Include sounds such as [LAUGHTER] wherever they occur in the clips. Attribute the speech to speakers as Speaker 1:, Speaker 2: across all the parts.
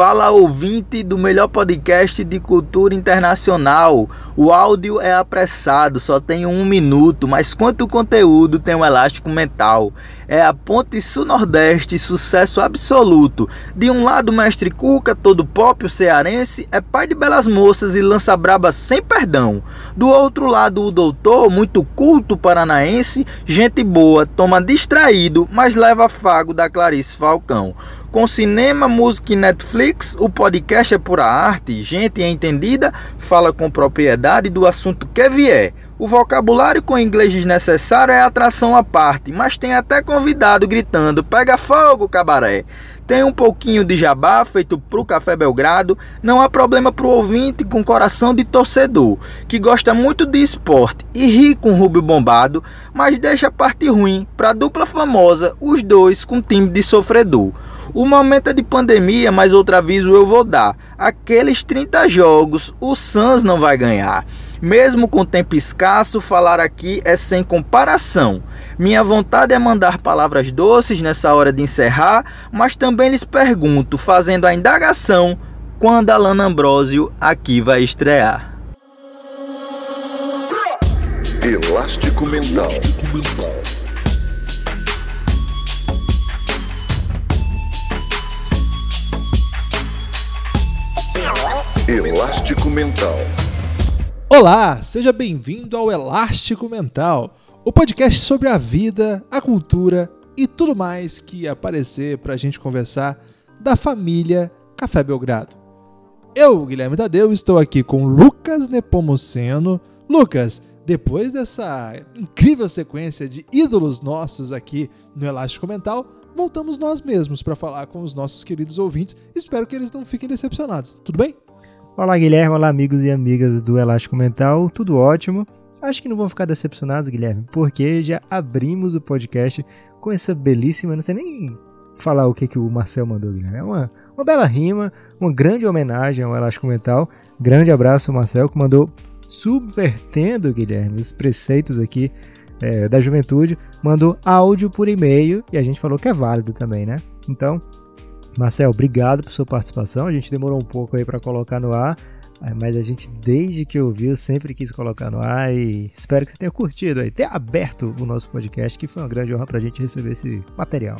Speaker 1: Fala ouvinte do melhor podcast de cultura internacional. O áudio é apressado, só tem um minuto, mas quanto conteúdo tem um elástico mental. É a Ponte Sul-Nordeste, sucesso absoluto. De um lado, Mestre Cuca, todo pop, o cearense, é pai de belas moças e lança braba sem perdão. Do outro lado, o doutor, muito culto paranaense, gente boa, toma distraído, mas leva fago da Clarice Falcão. Com cinema, música e Netflix, o podcast é pura arte. Gente entendida fala com propriedade do assunto que vier. O vocabulário com inglês desnecessário é atração à parte, mas tem até convidado gritando: pega fogo, cabaré. Tem um pouquinho de jabá feito pro Café Belgrado. Não há problema pro ouvinte com coração de torcedor, que gosta muito de esporte e ri com Rubio Bombado, mas deixa a parte ruim pra dupla famosa, os dois com time de sofredor. O momento é de pandemia, mas outro aviso eu vou dar. Aqueles 30 jogos, o Suns não vai ganhar. Mesmo com tempo escasso, falar aqui é sem comparação. Minha vontade é mandar palavras doces nessa hora de encerrar, mas também lhes pergunto, fazendo a indagação, quando Alana Ambrosio aqui vai estrear.
Speaker 2: Elástico Mental. Elástico Mental.
Speaker 3: Olá, seja bem-vindo ao Elástico Mental, o podcast sobre a vida, a cultura e tudo mais que aparecer para a gente conversar da família Café Belgrado. Eu, Guilherme Tadeu, estou aqui com Lucas Nepomuceno. Lucas, depois dessa incrível sequência de ídolos nossos aqui no Elástico Mental, voltamos nós mesmos para falar com os nossos queridos ouvintes. Espero que eles não fiquem decepcionados. Tudo bem?
Speaker 4: Olá, Guilherme. Olá, amigos e amigas do Elástico Mental. Tudo ótimo. Acho que não vão ficar decepcionados, Guilherme, porque já abrimos o podcast com essa belíssima. Não sei nem falar o que, que o Marcel mandou, Guilherme. É uma, uma bela rima, uma grande homenagem ao Elástico Mental. Grande abraço, Marcel, que mandou subvertendo, Guilherme, os preceitos aqui é, da juventude. Mandou áudio por e-mail e a gente falou que é válido também, né? Então, Marcel, obrigado por sua participação. A gente demorou um pouco aí para colocar no ar, eh, mas a gente, desde que ouviu, sempre quis colocar no ar e espero que você tenha curtido aí, ter aberto o nosso podcast, que foi uma grande honra para a gente receber esse material.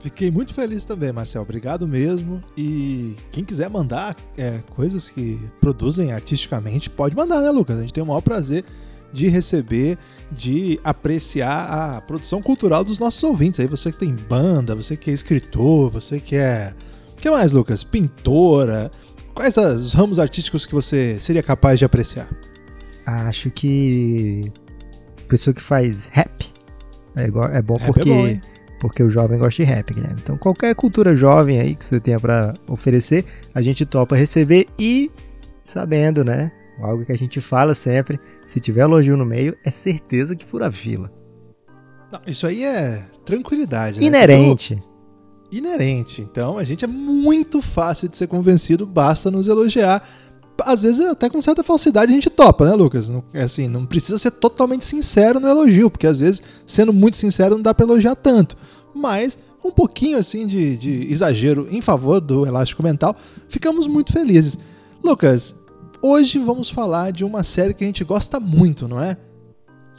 Speaker 3: Fiquei muito feliz também, Marcel. Obrigado mesmo. E quem quiser mandar é, coisas que produzem artisticamente, pode mandar, né, Lucas? A gente tem o maior prazer de receber, de apreciar a produção cultural dos nossos ouvintes. Aí você que tem banda, você que é escritor, você que é. O que mais, Lucas? Pintora. Quais os ramos artísticos que você seria capaz de apreciar?
Speaker 4: Acho que. Pessoa que faz rap é, igual, é bom
Speaker 3: Rap é
Speaker 4: porque.
Speaker 3: bom,
Speaker 4: porque o jovem gosta de rap, Guilherme. Então, qualquer cultura jovem aí que você tenha para oferecer, a gente topa receber e sabendo, né? Algo que a gente fala sempre, se tiver elogio no meio, é certeza que fura a fila.
Speaker 3: Não, isso aí é tranquilidade. né?
Speaker 4: Inerente.
Speaker 3: Você falou Inerente. Então a gente é muito fácil de ser convencido, basta nos elogiar. Às vezes, até com certa falsidade, a gente topa, né, Lucas? Não, assim, não precisa ser totalmente sincero no elogio, porque às vezes, sendo muito sincero, não dá pra elogiar tanto. Mas um pouquinho assim de, de exagero em favor do elástico mental, ficamos muito felizes. Lucas, hoje vamos falar de uma série que a gente gosta muito, não é?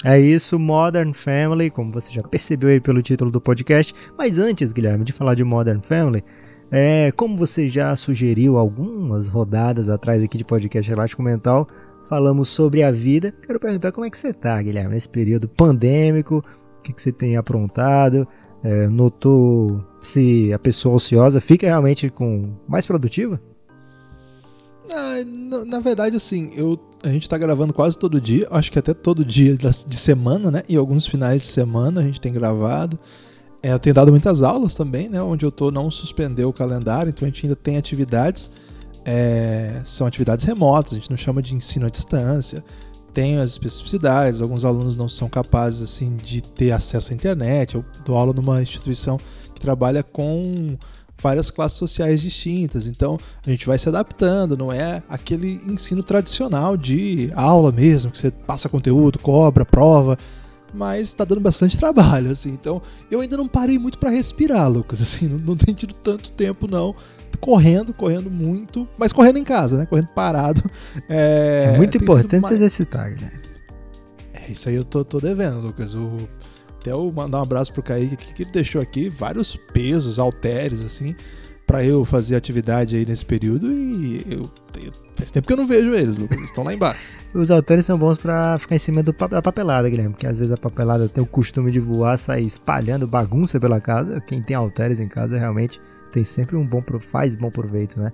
Speaker 4: É isso, Modern Family, como você já percebeu aí pelo título do podcast. Mas antes, Guilherme, de falar de Modern Family, é, como você já sugeriu algumas rodadas atrás aqui de podcast Elástico Mental, falamos sobre a vida. Quero perguntar como é que você tá, Guilherme, nesse período pandêmico, o que, que você tem aprontado? É, notou se a pessoa ociosa fica realmente com mais produtiva?
Speaker 3: Ah, na, na verdade, assim, eu, a gente tá gravando quase todo dia, acho que até todo dia de semana, né? E alguns finais de semana a gente tem gravado. É, eu tenho dado muitas aulas também, né? Onde eu tô não suspendeu o calendário, então a gente ainda tem atividades. é, são atividades remotas, a gente não chama de ensino à distância. Tem as especificidades, alguns alunos não são capazes assim de ter acesso à internet. Eu dou aula numa instituição que trabalha com várias classes sociais distintas. Então a gente vai se adaptando, não é aquele ensino tradicional de aula mesmo, que você passa conteúdo, cobra, prova, mas está dando bastante [LAUGHS] trabalho, assim. Então eu ainda não parei muito para respirar, Lucas, assim, não, não tem tido tanto tempo não. correndo, correndo muito, mas correndo em casa, né? Correndo parado.
Speaker 4: É, é muito importante se exercitar, né?
Speaker 3: É, isso aí eu tô, tô devendo, Lucas. O, até eu mandar um abraço pro Kaique que, que ele deixou aqui vários pesos, halteres, assim, para eu fazer atividade aí nesse período e eu, faz tempo que eu não vejo eles, Lucas. Eles estão lá embaixo.
Speaker 4: Os halteres são bons para ficar em cima do, da papelada, Guilherme, porque às vezes a papelada tem o costume de voar, sair espalhando bagunça pela casa. Quem tem halteres em casa realmente tem sempre um bom faz bom proveito, né?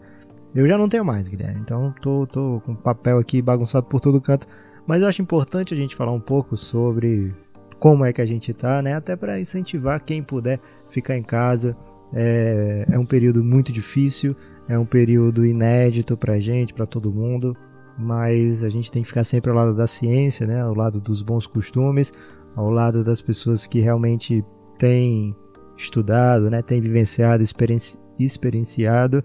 Speaker 4: Eu já não tenho mais, Guilherme, então tô, tô com papel aqui bagunçado por todo canto. Mas eu acho importante a gente falar um pouco sobre como é que a gente tá, né? Até para incentivar quem puder ficar em casa. É, é um período muito difícil, é um período inédito pra gente, para todo mundo, mas a gente tem que ficar sempre ao lado da ciência, né? Ao lado dos bons costumes, ao lado das pessoas que realmente têm estudado, né? Têm vivenciado, experienci experienciado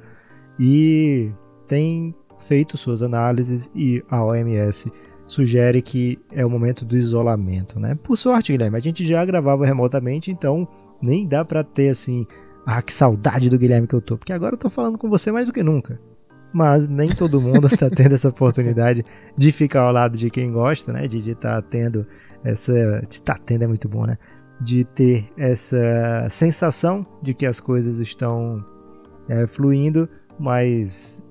Speaker 4: e têm feito suas análises e a OMS sugere que é o momento do isolamento, né? Por sorte, Guilherme, a gente já gravava remotamente, então nem dá para ter assim, ah, que saudade do Guilherme que eu tô, porque agora eu tô falando com você mais do que nunca. Mas nem todo mundo está [LAUGHS] tendo essa oportunidade de ficar ao lado de quem gosta, né? De estar tá tendo essa, de estar tá tendo é muito bom, né? De ter essa sensação de que as coisas estão é, fluindo, mas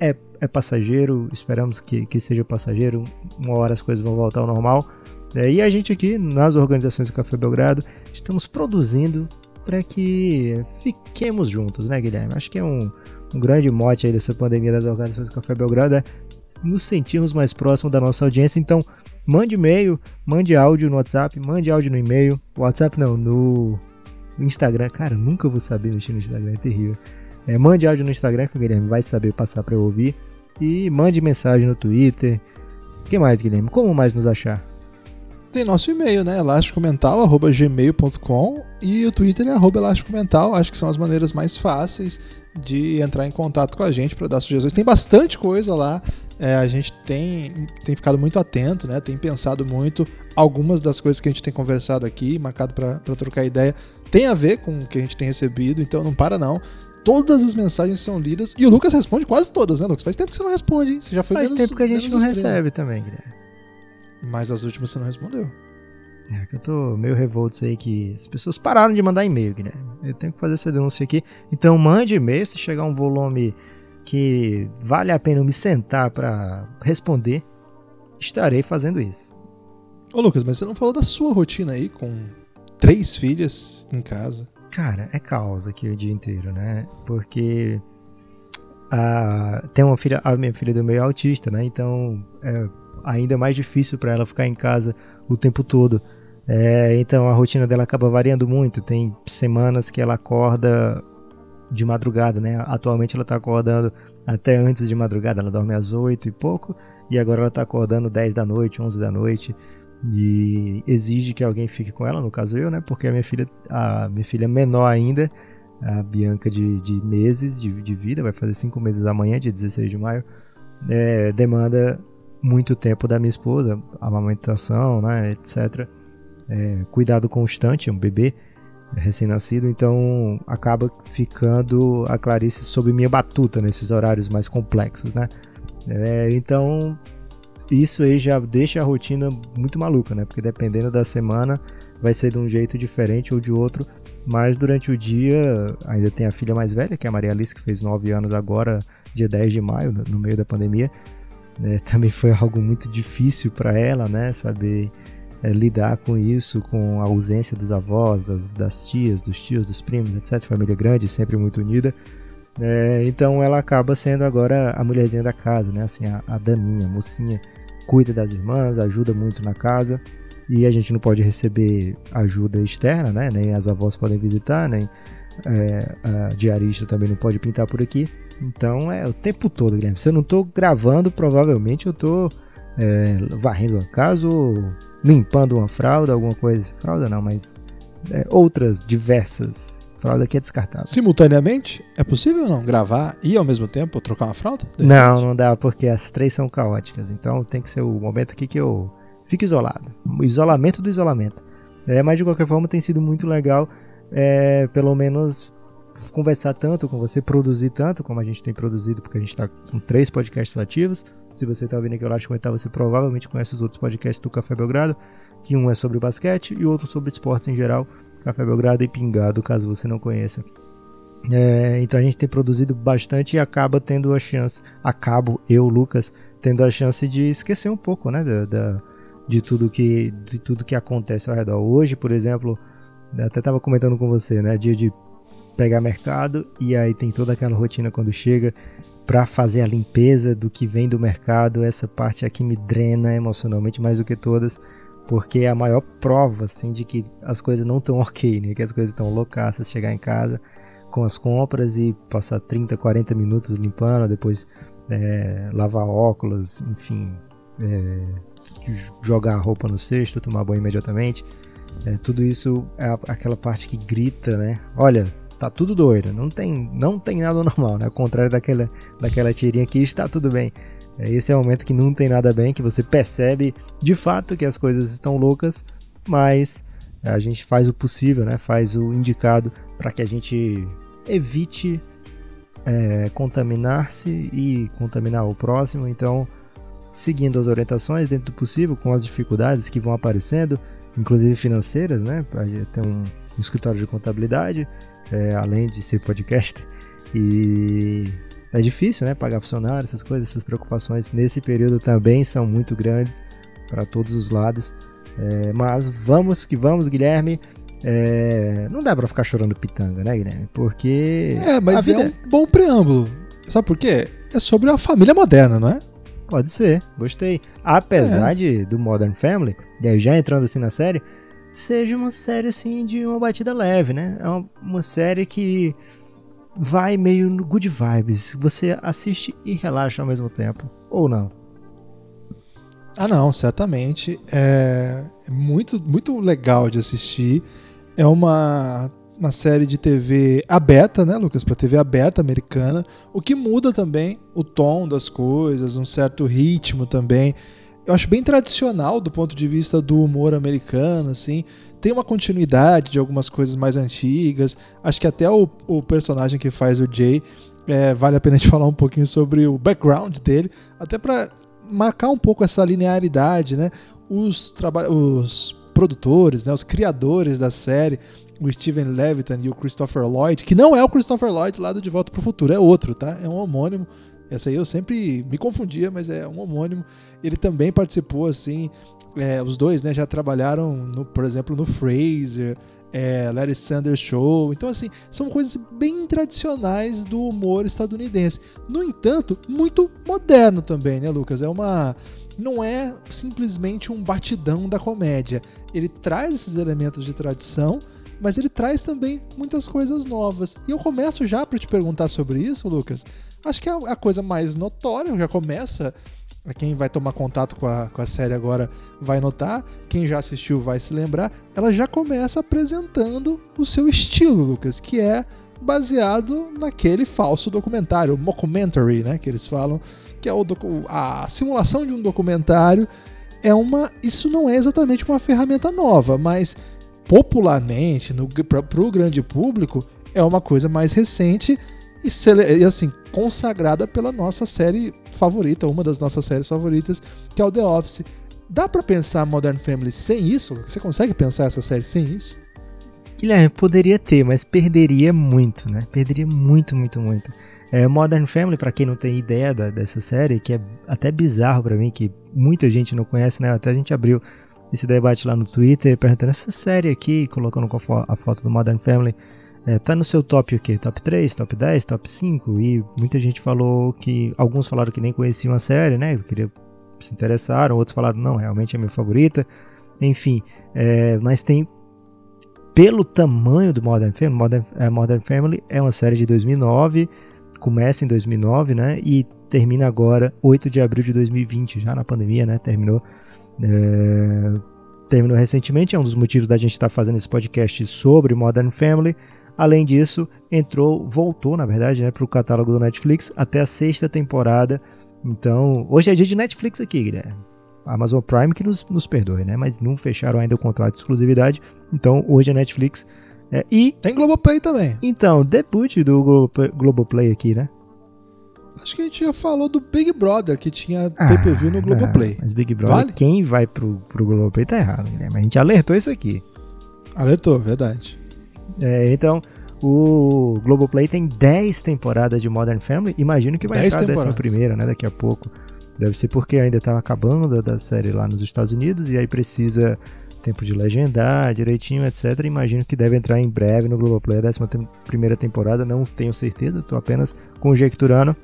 Speaker 4: é é passageiro, esperamos que, que seja passageiro, uma hora as coisas vão voltar ao normal. É, e a gente aqui, nas organizações do Café Belgrado, estamos produzindo para que fiquemos juntos, né, Guilherme? Acho que é um, um grande mote aí dessa pandemia das organizações do Café Belgrado, é nos sentirmos mais próximos da nossa audiência. Então, mande e-mail, mande áudio no WhatsApp, mande áudio no e-mail. WhatsApp não, no Instagram. Cara, nunca vou saber mexer no Instagram, é terrível. É, mande áudio no Instagram que o Guilherme vai saber passar para eu ouvir. E mande mensagem no Twitter. O que mais, Guilherme? Como mais nos achar?
Speaker 3: Tem nosso e-mail, né? elasticomental.gmail.com e o Twitter é arroba elasticomental. Acho que são as maneiras mais fáceis de entrar em contato com a gente para dar sugestões. Tem bastante coisa lá. É, a gente tem, tem ficado muito atento, né? Tem pensado muito. Algumas das coisas que a gente tem conversado aqui, marcado para trocar ideia, tem a ver com o que a gente tem recebido, então não para não. Todas as mensagens são lidas e o Lucas responde quase todas, né, Lucas? Faz tempo que você não responde, hein? Você já foi
Speaker 4: Faz menos, tempo que a gente não recebe também, Guilherme.
Speaker 3: Mas as últimas você não respondeu.
Speaker 4: É que eu tô meio revolto aí que as pessoas pararam de mandar e-mail, Guilherme. Eu tenho que fazer essa denúncia aqui. Então mande e-mail se chegar um volume que vale a pena eu me sentar para responder. Estarei fazendo isso.
Speaker 3: Ô Lucas, mas você não falou da sua rotina aí com três filhas em casa?
Speaker 4: Cara, é caos aqui o dia inteiro, né? Porque a, tem uma filha, a minha filha do meio é autista, né? Então é ainda mais difícil para ela ficar em casa o tempo todo. É, então a rotina dela acaba variando muito. Tem semanas que ela acorda de madrugada, né? Atualmente ela está acordando até antes de madrugada, ela dorme às 8 e pouco, e agora ela está acordando 10 da noite, 11 da noite e exige que alguém fique com ela, no caso eu, né? Porque a minha filha, a minha filha menor ainda, a Bianca de, de meses de, de, vida, vai fazer cinco meses amanhã, dia 16 de maio, é, demanda muito tempo da minha esposa, amamentação, né, etc. É, cuidado constante, é um bebê recém-nascido, então acaba ficando a Clarice sob minha batuta nesses horários mais complexos, né? É, então isso aí já deixa a rotina muito maluca, né? Porque dependendo da semana vai ser de um jeito diferente ou de outro. Mas durante o dia ainda tem a filha mais velha, que é a Maria Alice, que fez 9 anos agora, dia 10 de maio, no meio da pandemia. É, [LAUGHS] também foi algo muito difícil para ela, né? Saber é, lidar com isso, com a ausência dos avós, das, das, tias, dos tios, dos primos, etc. Família grande, sempre muito unida. É, então ela acaba sendo agora a mulherzinha da casa, né? Assim, a, a daminha, a mocinha cuida das irmãs, ajuda muito na casa. E a gente não pode receber ajuda externa, né? Nem as avós podem visitar, nem é, a diarista também não pode pintar por aqui. Então é o tempo todo, Guilherme. Se eu não estou gravando, provavelmente eu estou é, varrendo a casa ou limpando uma fralda, alguma coisa. Fralda não, mas é, outras diversas Fralda aqui é descartável.
Speaker 3: Simultaneamente? É possível não gravar e ao mesmo tempo trocar uma fralda?
Speaker 4: Não, não dá, porque as três são caóticas. Então tem que ser o momento aqui que eu fico isolado. O isolamento do isolamento. É, mas de qualquer forma tem sido muito legal, é, pelo menos conversar tanto com você, produzir tanto como a gente tem produzido, porque a gente está com três podcasts ativos. Se você está ouvindo aqui o Laje Comentar, você provavelmente conhece os outros podcasts do Café Belgrado, que um é sobre basquete e outro sobre esportes em geral, Café Belgrado e Pingado, caso você não conheça. É, então a gente tem produzido bastante e acaba tendo a chance, acabo eu, Lucas, tendo a chance de esquecer um pouco, né, da, da de tudo que de tudo que acontece ao redor. Hoje, por exemplo, até estava comentando com você, né, dia de pegar mercado e aí tem toda aquela rotina quando chega para fazer a limpeza do que vem do mercado. Essa parte aqui me drena emocionalmente mais do que todas, porque é a maior prova assim de que as coisas não estão ok, né, que as coisas estão loucaças chegar em casa com as compras e passar 30, 40 minutos limpando, depois é, lavar óculos, enfim, é, jogar a roupa no cesto, tomar banho imediatamente. É, tudo isso é aquela parte que grita, né? Olha, tá tudo doido, não tem, não tem nada [LAUGHS] normal, né? Ao contrário daquela, daquela tirinha que está tudo bem. É, esse é o momento que não tem nada bem, que você percebe de fato que as coisas estão loucas, mas a gente faz o possível, né? Faz o indicado para que a gente evite é, contaminar-se e contaminar o próximo. Então, seguindo as orientações dentro do possível, com as dificuldades que vão aparecendo, inclusive financeiras, né? Ter um, escritório de contabilidade, é, além de ser podcaster. E é difícil, né? Pagar funcionário, essas coisas, essas preocupações nesse período também são muito grandes para todos os lados. É, mas vamos que vamos, Guilherme. É, não dá para ficar chorando pitanga, né, Guilherme? Porque.
Speaker 3: É, mas vida... é um bom preâmbulo. Sabe por quê? É sobre a família moderna, não é?
Speaker 4: Pode ser, gostei. Apesar é. de, do Modern Family, e aí já entrando assim na série, seja uma série assim de uma batida leve, né? É uma, uma série que vai meio no good vibes. Você assiste e relaxa ao mesmo tempo, ou não?
Speaker 3: Ah, não, certamente. É, é muito, muito legal de assistir. É uma uma série de TV aberta, né, Lucas? Para TV aberta americana, o que muda também o tom das coisas, um certo ritmo também. Eu acho bem tradicional do ponto de vista do humor americano, assim. Tem uma continuidade de algumas coisas mais antigas. Acho que até o, o personagem que faz o Jay é, vale a pena a gente [LAUGHS] falar um pouquinho sobre o background dele, até para marcar um pouco essa linearidade, né? Os, os produtores, né, os criadores da série, o Steven Levitan e o Christopher Lloyd, que não é o Christopher Lloyd lá do De Volta para o Futuro, é outro, tá? É um homônimo. Essa aí eu sempre me confundia, mas é um homônimo. Ele também participou, assim, é, os dois, né, já trabalharam, no, por exemplo, no Fraser, é, Larry Sanders Show. Então, assim, são coisas bem tradicionais do humor estadunidense. No entanto, muito moderno também, né, Lucas? É uma. Não é simplesmente um batidão da comédia. Ele traz esses elementos de tradição, mas ele traz também muitas coisas novas. E eu começo já para te perguntar sobre isso, Lucas. Acho que é a coisa mais notória, já começa. Quem vai tomar contato com a, com a série agora vai notar, quem já assistiu vai se lembrar. Ela já começa apresentando o seu estilo, Lucas, que é baseado naquele falso documentário, o mockumentary, né, que eles falam, que é o a simulação de um documentário. É uma, isso não é exatamente uma ferramenta nova, mas popularmente, para o grande público, é uma coisa mais recente e, e, assim, consagrada pela nossa série favorita, uma das nossas séries favoritas, que é o The Office. Dá para pensar Modern Family sem isso? Você consegue pensar essa série sem isso?
Speaker 4: Guilherme, poderia ter, mas perderia muito, né? Perderia muito, muito, muito. É, Modern Family, para quem não tem ideia da, dessa série, que é até bizarro para mim, que muita gente não conhece, né? Até a gente abriu esse debate lá no Twitter, perguntando essa série aqui, colocando a foto do Modern Family, é, tá no seu top o quê? Top 3, top 10, top 5? E muita gente falou que. Alguns falaram que nem conheciam a série, né? Queria, se interessaram, outros falaram, não, realmente é minha favorita. Enfim, é, mas tem. Pelo tamanho do Modern Family, Modern, é, Modern Family é uma série de 2009, começa em 2009, né? E termina agora, 8 de abril de 2020, já na pandemia, né? Terminou é, terminou recentemente, é um dos motivos da gente estar tá fazendo esse podcast sobre Modern Family. Além disso, entrou, voltou, na verdade, né, para o catálogo do Netflix até a sexta temporada. Então, hoje é dia de Netflix aqui, Guilherme. Amazon Prime que nos, nos perdoe, né? Mas não fecharam ainda o contrato de exclusividade. Então, hoje a Netflix É, e,
Speaker 3: Tem Globoplay também.
Speaker 4: então, debut do Globo- Globoplay aqui, né?
Speaker 3: Acho que a gente já falou do Big Brother, que tinha pay-per-view no
Speaker 4: Ah,
Speaker 3: Globoplay.
Speaker 4: Mas Big Brother,
Speaker 3: Vale?
Speaker 4: quem vai pro, pro Globoplay tá errado, né? Mas a gente alertou isso aqui.
Speaker 3: Alertou, verdade.
Speaker 4: É, então, o Globoplay tem 10 temporadas de Modern Family. Imagino que vai
Speaker 3: 10
Speaker 4: entrar a décima
Speaker 3: temporadas.
Speaker 4: primeira, né? Daqui a pouco. Deve ser porque ainda tá acabando a da série lá nos Estados Unidos e aí precisa tempo de legendar direitinho, etc. Imagino que deve entrar em breve no Globoplay a décima tem- primeira temporada. Não tenho certeza, tô apenas conjecturando.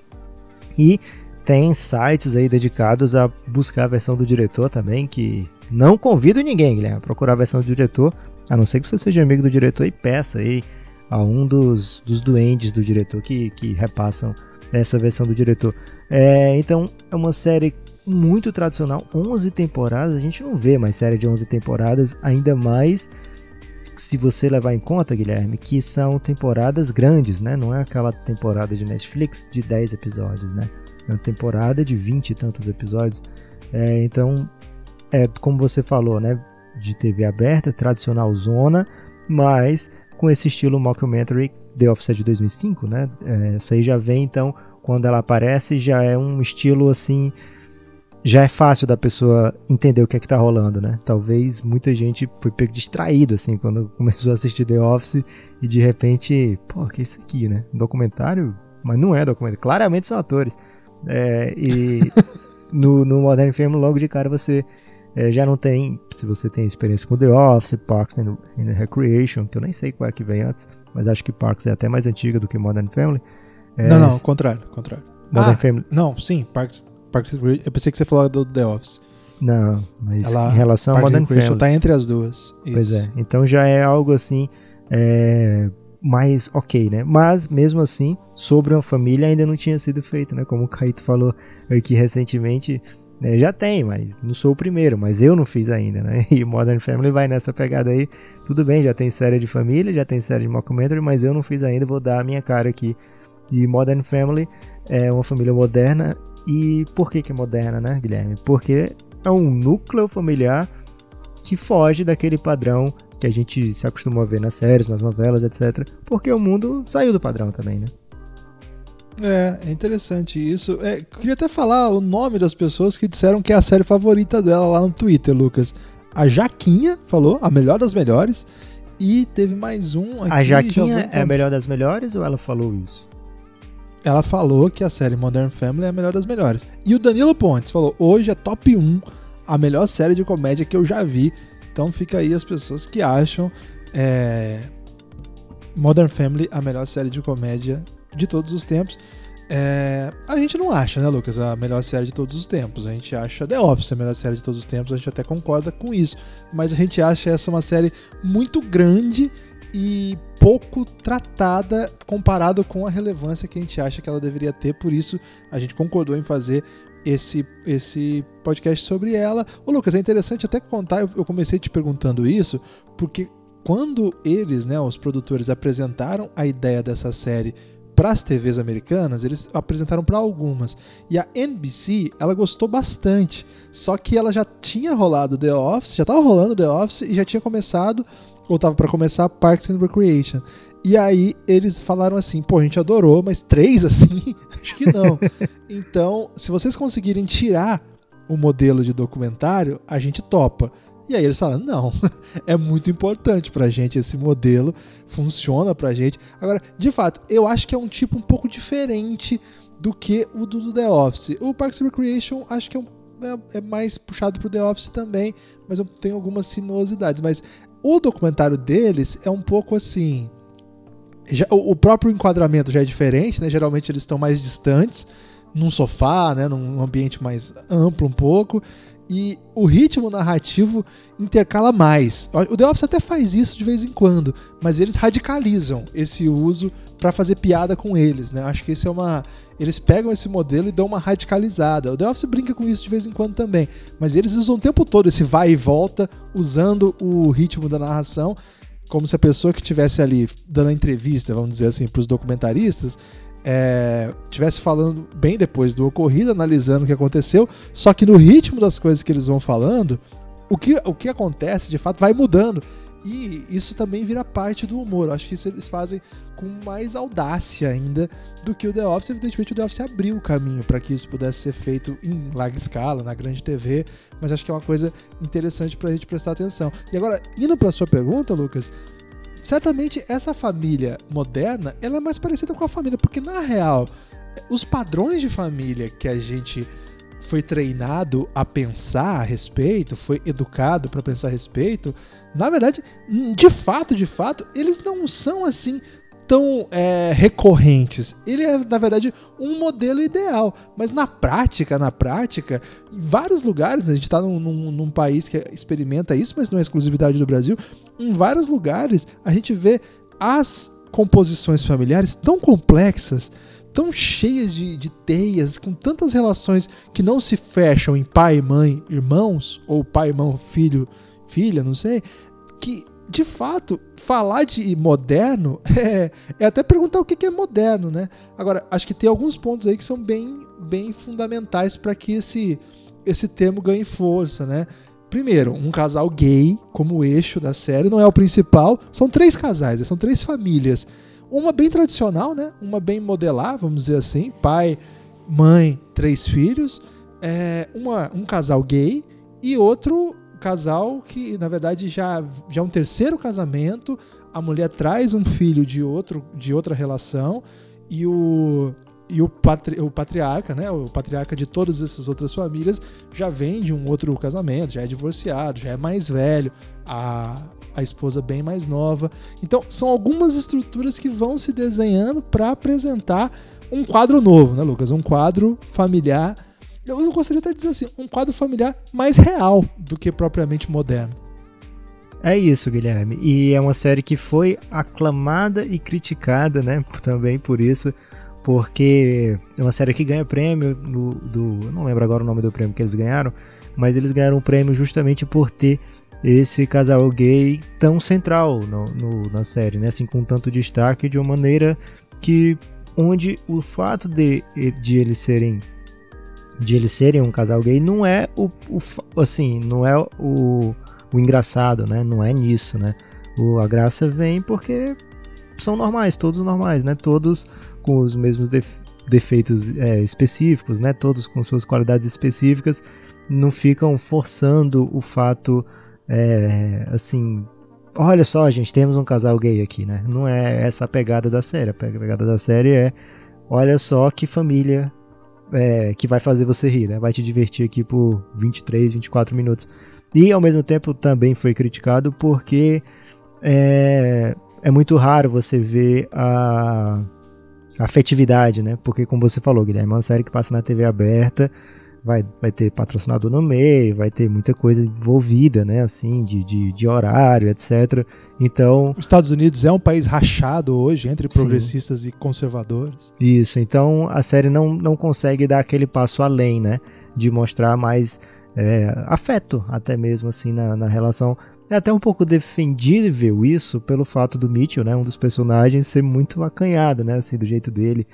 Speaker 4: E tem sites aí dedicados a buscar a versão do diretor também, que não convido ninguém, Guilherme, a procurar a versão do diretor, a não ser que você seja amigo do diretor e peça aí a um dos, dos duendes do diretor que, que repassam essa versão do diretor. É, então, é uma série muito tradicional, 11 temporadas, a gente não vê mais série de 11 temporadas, ainda mais se você levar em conta, Guilherme, que são temporadas grandes, né? Não é aquela temporada de Netflix de 10 episódios, né? É uma temporada de 20 e tantos episódios. É, então, é como você falou, né? De TV aberta, tradicional zona, mas com esse estilo mockumentary The Office é de 2005, né? É, essa aí já vem, então, quando ela aparece, já é um estilo assim. Já é fácil da pessoa entender o que é que tá rolando, né? Talvez muita gente foi pego distraído, assim, quando [LAUGHS] começou a assistir The Office e de repente, pô, que é isso aqui, né? Um documentário? Mas não é documentário, claramente são atores. É, e [LAUGHS] no, no Modern Family, logo de cara, você é, já não tem, se você tem experiência com The Office, Parks and, and Recreation, que eu nem sei qual é que vem antes, mas acho que Parks é até mais antiga do que Modern Family. É,
Speaker 3: não, não, contrário, contrário.
Speaker 4: Modern
Speaker 3: Ah,
Speaker 4: Family,
Speaker 3: Não, sim, Parks, Parks and Recreation. Eu pensei que você falou do The Office.
Speaker 4: não, mas
Speaker 3: Ela-
Speaker 4: em relação a Modern Family.
Speaker 3: tá entre as duas.
Speaker 4: Pois
Speaker 3: Isso.
Speaker 4: é, então já é algo assim é, mais ok, né? Mas mesmo assim, sobre uma família ainda não tinha sido feito, né? Como o Caíto falou aqui recentemente, né? já tem, mas não sou o primeiro, mas eu não fiz ainda, né? [LAUGHS] E Modern Family vai nessa pegada aí. Tudo bem, já tem série de família, já tem série de mockumentary, mas eu não fiz ainda, vou dar a minha cara aqui. E Modern Family é uma família moderna. E por que, que é moderna, né, Guilherme? Porque é um núcleo familiar que foge daquele padrão que a gente se acostumou a ver nas séries, nas novelas, etc. Porque o mundo saiu do padrão também, né?
Speaker 3: É, é interessante isso. É, queria até falar o nome das pessoas que disseram que é a série favorita dela lá no Twitter, Lucas. A Jaquinha falou, a melhor das melhores. E teve mais um aqui.
Speaker 4: a Jaquinha é a melhor das melhores ou ela falou isso?
Speaker 3: Ela falou que a série Modern Family é a melhor das melhores. E o Danilo Pontes falou: hoje é top 1, a melhor série de comédia que eu já vi. Então fica aí as pessoas que acham é, Modern Family a melhor série de comédia de todos os tempos. É, a gente não acha, né, Lucas, a melhor série de todos os tempos. A gente acha The Office a melhor série de todos os tempos, a gente até concorda com isso. Mas a gente acha essa uma série muito grande e pouco tratada comparado com a relevância que a gente acha que ela deveria ter. Por isso, a gente concordou em fazer esse, esse podcast sobre ela. Ô, Lucas, é interessante até contar, eu- comecei te perguntando isso, porque quando eles, né, os produtores, apresentaram a ideia dessa série para as TVs americanas, eles apresentaram para algumas. E a NBC, ela gostou bastante. Só que ela já tinha rolado The Office, já estava rolando The Office e já tinha começado, ou estava para começar, Parks and Recreation. E aí eles falaram assim, pô, a gente adorou, mas três assim? [LAUGHS] Acho que não. então, se vocês conseguirem tirar o modelo de documentário, a gente topa. E aí eles falaram, não, [LAUGHS] é muito importante pra gente esse modelo, funciona pra gente. Agora, de fato, eu acho que é um tipo um pouco diferente do que o do, The Office. O Parks and Recreation acho que é, um- é- é mais puxado pro The Office também, mas tenho algumas sinuosidades. Mas o documentário deles é um pouco assim. já- o, o próprio enquadramento já é diferente, né? Geralmente eles estão mais distantes, num sofá, né? Num ambiente mais amplo um pouco. E o ritmo narrativo intercala mais. O The Office até faz isso de vez em quando, mas eles radicalizam esse uso para fazer piada com eles, né? Acho que esse é uma. Eles pegam esse modelo e dão uma radicalizada. O The Office brinca com isso de vez em quando também, mas eles usam o tempo todo esse vai e volta, usando o ritmo da narração, como se a pessoa que estivesse ali dando a entrevista, vamos dizer assim, para os documentaristas, é, tivesse falando bem depois do ocorrido, analisando o que aconteceu, só que no ritmo das coisas que eles vão falando, o que, o que acontece de fato vai mudando. E isso também vira parte do humor. Acho que isso eles fazem com mais audácia ainda do que o The Office. Evidentemente, o The Office abriu o caminho para que isso pudesse ser feito em larga escala, na grande TV, mas acho que é uma coisa interessante para a gente prestar atenção. E agora, indo para sua pergunta, Lucas, certamente essa família moderna ela é mais parecida com a família, porque na real, os padrões de família que a gente foi treinado a pensar a respeito, foi educado para pensar a respeito, na verdade, de fato, de fato, eles não são assim tão é, recorrentes. Ele é, na verdade, um modelo ideal. Mas na prática, na prática, em vários lugares, né, a gente está num, num, num, país que experimenta isso, mas não é exclusividade do Brasil. Em vários lugares, a gente vê as composições familiares tão complexas tão cheias de, de teias, com tantas relações que não se fecham em pai, mãe, irmãos, ou pai, irmão, filho, filha, não sei, que de fato, falar de moderno [LAUGHS] é, é até perguntar o que é moderno, né? Agora, acho que tem alguns pontos aí que são bem, bem fundamentais para que esse, esse termo ganhe força, né? Primeiro, um casal gay como eixo da série não é o principal, são três casais, são três famílias uma bem tradicional, né? Uma bem modelar, vamos dizer assim. Pai, mãe, três filhos. É, uma, um casal gay e outro casal que, na verdade, já, já é um terceiro casamento. A mulher traz um filho de, outro, de outra relação e o, e o, patri, o patriarca, né, o patriarca de todas essas outras famílias, já vem de um outro casamento, já é divorciado, já é mais velho. A, a esposa bem mais nova. Então, são algumas estruturas que vão se desenhando para apresentar um quadro novo, né, Lucas? Um quadro familiar. Eu gostaria até de dizer assim, um quadro familiar mais real do que propriamente moderno.
Speaker 4: É isso, Guilherme. E é uma série que foi aclamada e criticada, né? [LAUGHS] Também por isso, porque é uma série que ganha prêmio do, do não lembro agora o nome do prêmio que eles ganharam, mas eles ganharam um prêmio justamente por ter esse casal gay tão central no, no, na série, né? Assim, com tanto destaque de uma maneira que onde o fato de, de eles serem de eles serem um casal gay não é o, o assim, não é o, o engraçado, né? Não é nisso, né? O, a graça vem porque são normais, todos normais, né? Todos com os mesmos def, defeitos é, específicos, né? Todos com suas qualidades específicas, não ficam forçando o fato é, assim, olha só, gente, temos um casal gay aqui, né? Não é essa a pegada da série. A pegada da série é, olha só que família é, que vai fazer você rir, né? Vai te divertir aqui por 23, 24 minutos. E ao mesmo tempo também foi criticado porque é, é muito raro você ver a, afetividade, né? Porque como você falou, Guilherme, é uma série que passa na TV aberta vai, vai ter patrocinador no meio, vai ter muita coisa envolvida, né? Assim, de, de, de horário, etc. Então.
Speaker 3: Os Estados Unidos é um país rachado hoje entre progressistas sim. e conservadores.
Speaker 4: Isso, então a série não, não consegue dar aquele passo além, né? De mostrar mais é, afeto, até mesmo assim, na, na relação. É até um pouco defendível isso pelo fato do Mitchell, né? Um dos personagens ser muito acanhado, né? Assim, do jeito dele.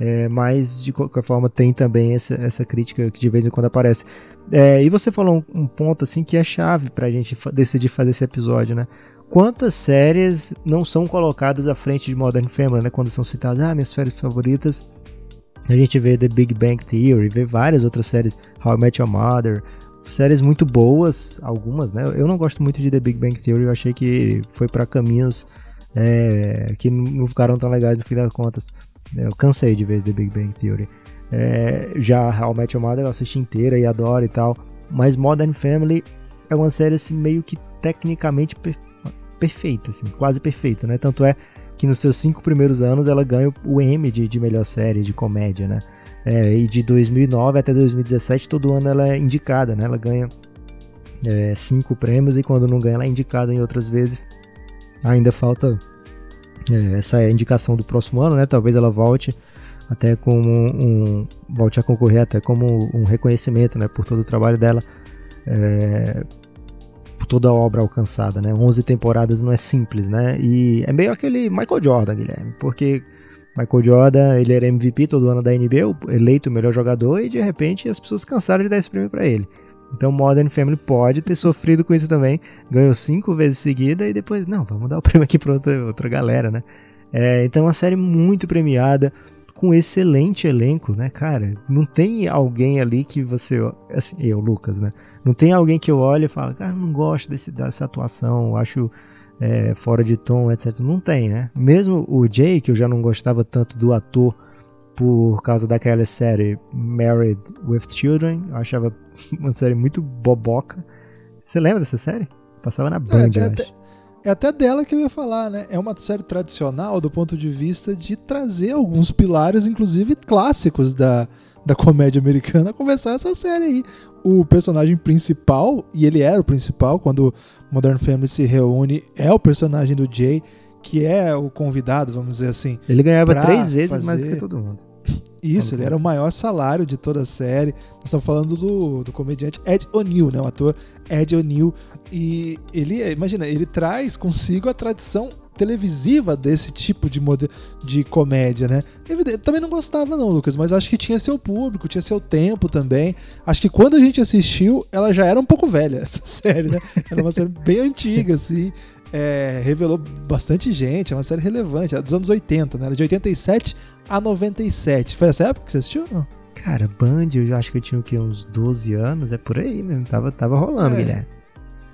Speaker 4: É, mas de qualquer forma tem também essa, essa crítica que de vez em quando aparece. É, e você falou um, um, ponto assim que é chave para a gente decidir fazer esse episódio, né? Quantas séries não são colocadas à frente de Modern Family, né? Quando são citadas, ah, minhas séries favoritas. A gente vê The Big Bang Theory, vê várias outras séries, How I Met Your Mother, séries muito boas, algumas, né? Eu não gosto muito de The Big Bang Theory, eu achei que foi para caminhos é, que não ficaram tão legais no fim das contas. Eu cansei de ver The Big Bang Theory. É, já How I Met Your Mother eu assisti inteira e adoro e tal. Mas Modern Family é uma série assim, meio que tecnicamente per perfeita, assim, quase perfeita, né? Tanto é que nos seus cinco primeiros anos ela ganha o M de, de melhor série de comédia, né? É, e de 2009 até 2017 todo ano ela é indicada, né? Ela ganha é, cinco prêmios e quando não ganha ela é indicada em outras vezes. Ainda falta é, essa é a indicação do próximo ano, né? Talvez ela volte até como um, volte a concorrer até como um reconhecimento, né? Por todo o trabalho dela, é, por toda a obra alcançada, né? 11 temporadas não é simples, né? E é meio aquele Michael Jordan, Guilherme, porque Michael Jordan, ele era MVP todo ano da NBA, eleito o melhor jogador, e de repente as pessoas cansaram de dar esse prêmio para ele. Então Modern Family pode ter sofrido com isso também, ganhou cinco vezes seguida e depois, não, vamos dar o [LAUGHS] prêmio aqui para outra, outra galera, né? É, então é uma série muito premiada, com excelente elenco, né, cara? Não tem alguém ali que você, assim, eu, Lucas, né? Não tem alguém que eu olhe e falo, cara, não gosto desse, dessa atuação, acho é, fora de tom, etc. Não tem, né? Mesmo o Jay, que eu já não gostava tanto do ator por causa daquela série Married with Children, eu achava [LAUGHS] uma série muito boboca. Você lembra dessa série? Passava na Band,
Speaker 3: é,
Speaker 4: eu
Speaker 3: até, é até dela que eu ia falar, né? É uma série tradicional do ponto de vista de trazer alguns pilares, inclusive clássicos da, da comédia americana, a conversar essa série aí. O personagem principal, e ele era o principal quando Modern Family se reúne, é o personagem do Jay, que é o convidado, vamos dizer assim.
Speaker 4: Ele ganhava três vezes mais do
Speaker 3: fazer-
Speaker 4: que todo mundo.
Speaker 3: Isso, ele era o maior salário de toda a série. Nós estamos falando do, do comediante Ed O'Neill, né? O ator Ed O'Neill. E ele, imagina, ele traz consigo a tradição televisiva desse tipo de, mode- de comédia, né? Eu também não gostava não, Lucas, mas acho que tinha seu público, tinha seu tempo também. Acho que quando a gente assistiu, ela já era um pouco velha, [LAUGHS] essa série, né? Era uma série bem antiga, assim. É, revelou bastante gente, é uma série relevante, é dos anos 80, né? Era de 87 a 97. Foi essa época que você assistiu? Não.
Speaker 4: Cara, Band, eu acho que eu tinha o quê? Uns 12 anos, é por aí mesmo. Tava, tava rolando,
Speaker 3: É.
Speaker 4: Guilherme.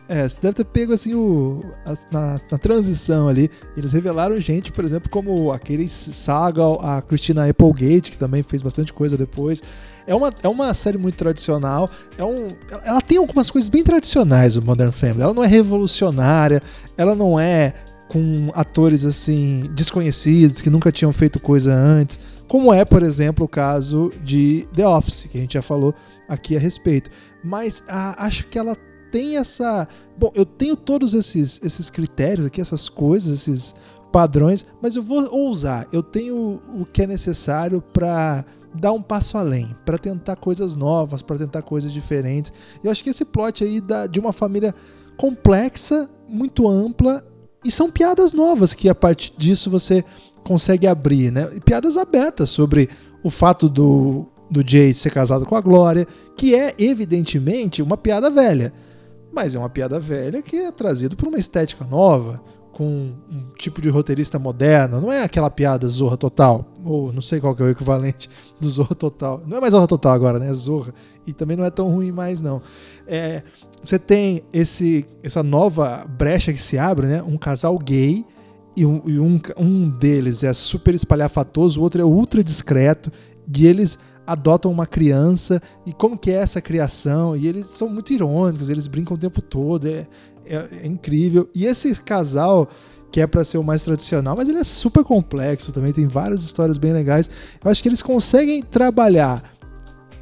Speaker 3: É, você deve ter pego assim o. a- na, na transição ali. Eles revelaram gente, por exemplo, como aquele Sagal, a Christina Applegate, que também fez bastante coisa depois. É uma, é uma série muito tradicional. É um, ela- tem algumas coisas bem tradicionais, o Modern Family. Ela não é revolucionária, ela não é com atores assim desconhecidos que nunca tinham feito coisa antes, como é, por exemplo, o caso de The Office, que a gente já falou aqui a respeito. Mas ah, acho que ela tem essa. Bom, eu tenho todos esses, esses critérios aqui, essas coisas, esses padrões, mas eu vou ousar. Eu tenho o que é necessário para dar um passo além, para tentar coisas novas, para tentar coisas diferentes. Eu acho que esse plot aí da, de uma família complexa, muito ampla, e são piadas novas que a partir disso você consegue abrir, né? E piadas abertas sobre o fato do, do Jay ser casado com a Glória, que é evidentemente uma piada velha. Mas é uma piada velha que é trazido por uma estética nova, com um tipo de roteirista moderno. Não é aquela piada Zorra Total, ou não sei qual que é o equivalente do Zorra Total. Não é mais Zorra Total agora, né? É Zorra. E também não é tão ruim mais, não. É, você tem esse, essa nova brecha que se abre, né? Um casal gay e, um, e um, um deles é super espalhafatoso, o outro é ultra discreto, e eles adotam uma criança e como que é essa criação. E eles são muito irônicos eles brincam o tempo todo é, é, é incrível. E esse casal que é para ser o mais tradicional mas ele é super complexo também tem várias histórias bem legais. Eu acho que eles conseguem trabalhar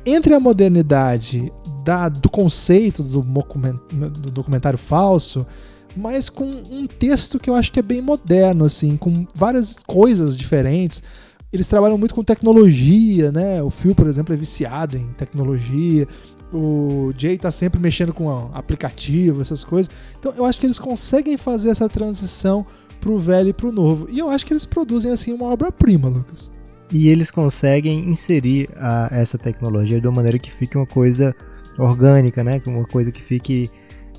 Speaker 3: entre a modernidade da, do conceito do, do documentário falso mas com um texto que eu acho que é bem moderno assim com várias coisas diferentes eles trabalham muito com tecnologia, né? O Phil, por exemplo, é viciado em tecnologia. O Jay tá sempre mexendo com aplicativo, essas coisas. Então eu acho que eles conseguem fazer essa transição pro velho e pro novo. E eu acho que eles produzem assim uma obra-prima, Lucas.
Speaker 4: E eles conseguem inserir a, essa tecnologia de uma maneira que fique uma coisa orgânica, né? Uma coisa que fique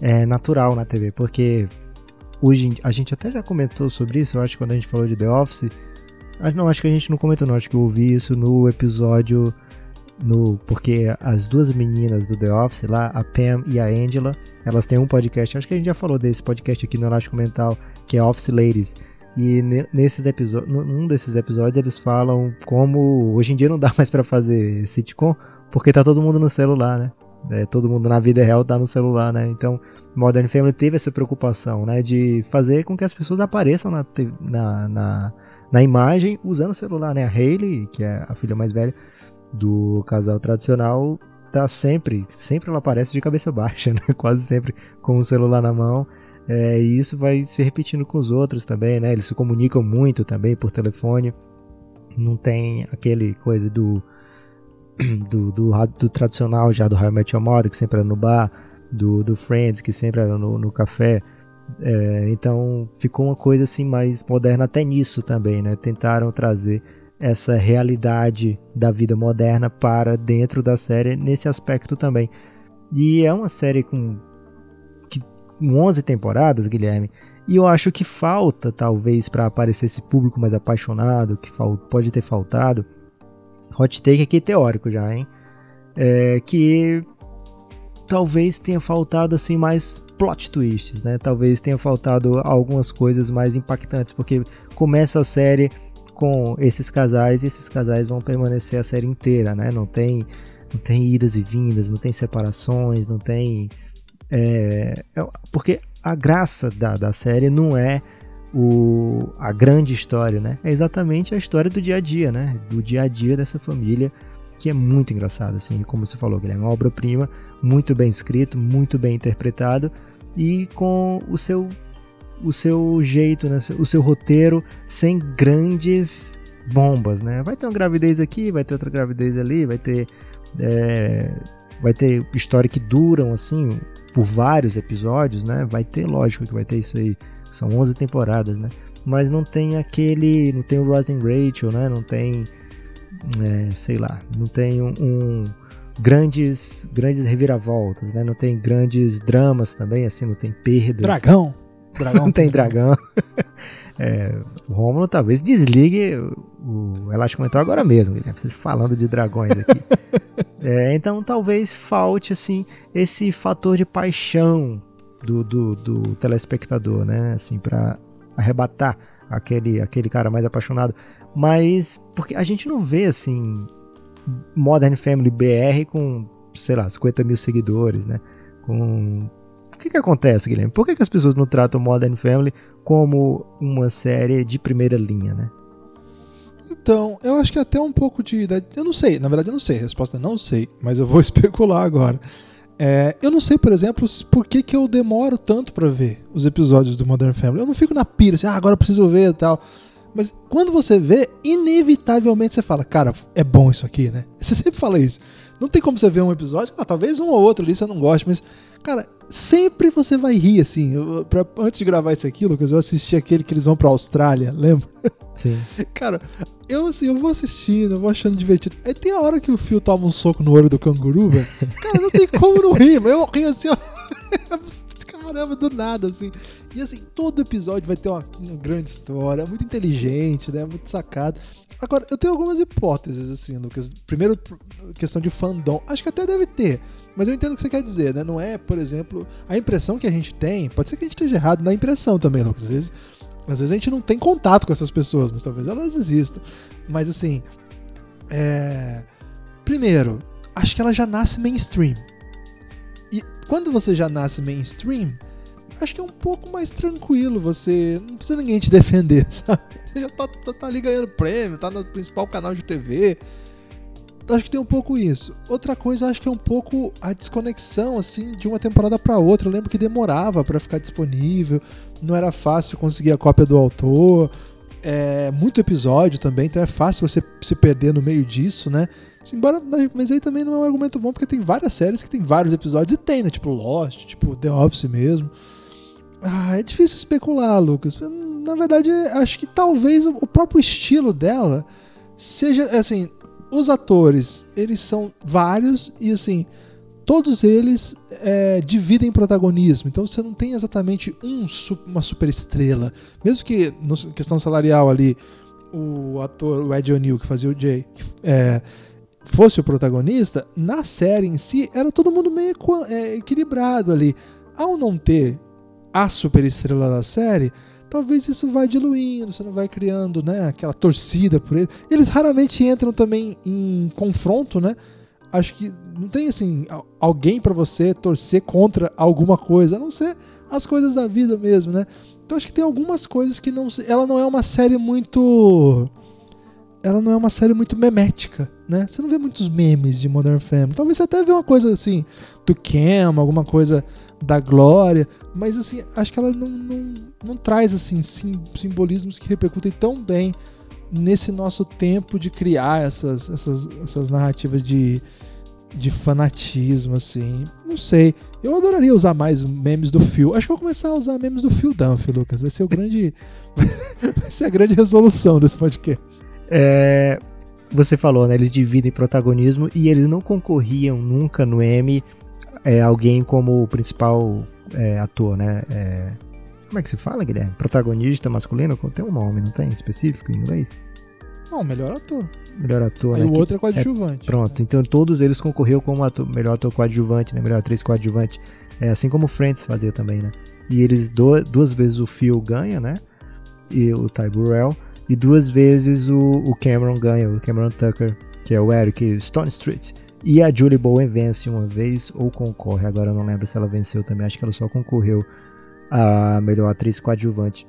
Speaker 4: é, natural na TV. Porque hoje a gente até já comentou sobre isso, eu acho, quando a gente falou de The Office. Não, acho que a gente não comentou, não. Acho que eu ouvi isso no episódio. No, porque as duas meninas do The Office lá, a Pam e a Angela, elas têm um podcast. Acho que a gente já falou desse podcast aqui no Elástico Mental, que é Office Ladies. E nesses num desses episódios eles falam como hoje em dia não dá mais para fazer sitcom, porque tá todo mundo no celular, né? É, todo mundo na vida real tá no celular, né? Então, Modern Family teve essa preocupação, né? De fazer com que as pessoas apareçam na, na, na, na imagem usando o celular, né? A Hayley, que é a filha mais velha do casal tradicional, tá sempre, sempre ela aparece de cabeça [LAUGHS] baixa, né? Quase sempre com o celular na mão. É, e isso vai se repetindo com os outros também, né? Eles se comunicam muito também por telefone. Não tem aquele coisa do [CLEARS THROAT] do, do, do tradicional já do How I Met Your Mother, que sempre era no bar, do, do Friends, que sempre era no, no café. É, então ficou uma coisa assim mais moderna até nisso também, né? Tentaram trazer essa realidade da vida moderna para dentro da série nesse aspecto também. E é uma série com, que, com 11 temporadas, Guilherme. E eu acho que falta, talvez, para aparecer esse público mais apaixonado, que pode ter faltado. Hot take aqui teórico já, hein? É, que talvez tenha faltado assim mais plot twists, né? Talvez tenha faltado algumas coisas mais impactantes, porque começa a série com esses casais e esses casais vão permanecer a série inteira, né? Não tem, não tem idas e vindas, não tem separações, não tem. É, é, porque a graça da, da série não é o, a grande história, né? É exatamente a história do dia a dia, né? Do dia a dia dessa família, que é muito engraçado, assim, como você falou, Guilherme. É uma obra-prima, muito bem escrito, muito bem interpretado e com o seu o seu jeito, né? o seu roteiro sem grandes bombas, né? Vai ter uma gravidez aqui, vai ter outra gravidez ali, vai ter é, vai ter história que duram assim por vários episódios, né? Vai ter, lógico que vai ter isso aí. São 11 temporadas, né? Mas não tem aquele, não tem o Ross and Rachel, né? Não tem, é, sei lá, não tem um, um grandes grandes reviravoltas, né? Não tem grandes dramas também, assim, não tem perdas.
Speaker 3: Dragão.
Speaker 4: Dragão não tem dragão. é, o Romulo talvez desligue o Elástico Mental agora mesmo, Guilherme. Vocês falando de dragões aqui. [LAUGHS] é, então talvez falte assim esse fator de paixão do, do, do telespectador, né? Assim, para arrebatar aquele, aquele cara mais apaixonado. Mas porque a gente não vê assim Modern Family BR com, sei lá, 50 mil seguidores, né? Com o que, que acontece, Guilherme? Por que, que as pessoas não tratam Modern Family como uma série de primeira linha, né?
Speaker 3: Então, eu acho que até um pouco de. Eu não sei, na verdade eu não sei, a resposta é não sei, mas eu vou [LAUGHS] especular agora. É, eu não sei, por exemplo, por que, que eu demoro tanto para ver os episódios do Modern Family. Eu não fico na pira assim, ah, agora eu preciso ver e tal. Mas quando você vê, inevitavelmente você fala, cara, é bom isso aqui, né? Você sempre fala isso. Não tem como você ver um episódio, ah, talvez um ou outro ali você não goste, mas, cara, sempre você vai rir, assim. Eu, pra, antes de gravar isso aqui, Lucas, eu assisti aquele que eles vão pra Austrália, [LAUGHS] lembra?
Speaker 4: Sim.
Speaker 3: Cara, eu assim, eu vou assistindo, eu vou achando divertido. Aí tem a hora que o Phil toma um soco no olho do canguru, velho. Cara, não tem como não rir, mas eu rio assim, ó. [LAUGHS] Caramba, do nada, assim. E assim, todo episódio vai ter uma, uma grande história, muito inteligente, né? Muito sacado. Agora, eu tenho algumas hipóteses, assim, Lucas. Primeiro, questão de fandom. Acho que até deve ter, mas eu entendo o que você quer dizer, né? Não é, por exemplo, a impressão que a gente tem. Pode ser que a gente esteja errado na impressão também, Lucas. Às vezes, às vezes a gente não tem contato com essas pessoas, mas talvez elas existam. Mas assim, é... primeiro, acho que ela já nasce mainstream. Quando você já nasce mainstream, acho que é um pouco mais tranquilo. Você não precisa ninguém te [LAUGHS] defender, sabe? Você já tá, tá, tá ali ganhando prêmio, tá no principal canal de TV. Acho que tem um pouco isso. Outra coisa, acho que é um pouco a desconexão assim de uma temporada para outra. Eu lembro que demorava para ficar disponível, não era fácil conseguir a cópia do autor. É muito episódio também, então é fácil você se perder no meio disso, né? Embora, mas aí também não é um argumento bom, porque tem várias séries que tem vários episódios e tem, né? Tipo Lost, tipo The Office mesmo. Ah, é difícil especular, Lucas. Na verdade, acho que talvez o próprio estilo dela seja assim. Os atores, eles são vários e assim, todos eles é, dividem protagonismo. Então você não tem exatamente um, uma super estrela. Mesmo que, na questão salarial ali, o ator, o Ed O'Neill, que fazia o Jay, é, fosse o protagonista, na série em si era todo mundo meio é, equilibrado ali. Ao não ter a superestrela da série, talvez isso vá diluindo, você não vai criando, né, aquela torcida por ele. Eles raramente entram também em confronto, né? Acho que não tem assim alguém para você torcer contra alguma coisa, a não ser as coisas da vida mesmo, né? Então acho que tem algumas coisas que não, ela não é uma série muito ela não é uma série muito memética, né? Você não vê muitos memes de Modern Family. Talvez você até vê uma coisa assim do Cam, alguma coisa da Glória, mas assim, acho que ela não, não, não traz assim sim, simbolismos que repercutem tão bem nesse nosso tempo de criar essas, essas, essas narrativas de, de fanatismo, assim. Não sei. Eu adoraria usar mais memes do Phil. Acho que vou começar a usar memes do Phil Dunphy, Lucas. Vai ser o grande. [LAUGHS] vai ser a grande resolução desse podcast.
Speaker 4: É, você falou, né? Eles dividem protagonismo e eles não concorriam nunca no M é alguém como principal é, ator, né? É, como é que se fala, Guilherme? Protagonista masculino? Tem um nome, não tem? Específico em inglês?
Speaker 3: Não, melhor ator.
Speaker 4: Melhor ator,
Speaker 3: Aí
Speaker 4: né?
Speaker 3: o outro é coadjuvante.
Speaker 4: Pronto, então todos eles concorreu como ator- melhor ator coadjuvante, né? Melhor atriz coadjuvante. É assim como o Friends fazia também, né? E eles do- duas vezes o Phil ganha, né? E o Ty Burrell. E duas vezes o, o Cameron ganha, o Cameron Tucker, que é o Eric Stone Street. E a Julie Bowen vence uma vez ou concorre. Agora eu não lembro se ela venceu também. Acho que ela só concorreu a melhor atriz coadjuvante.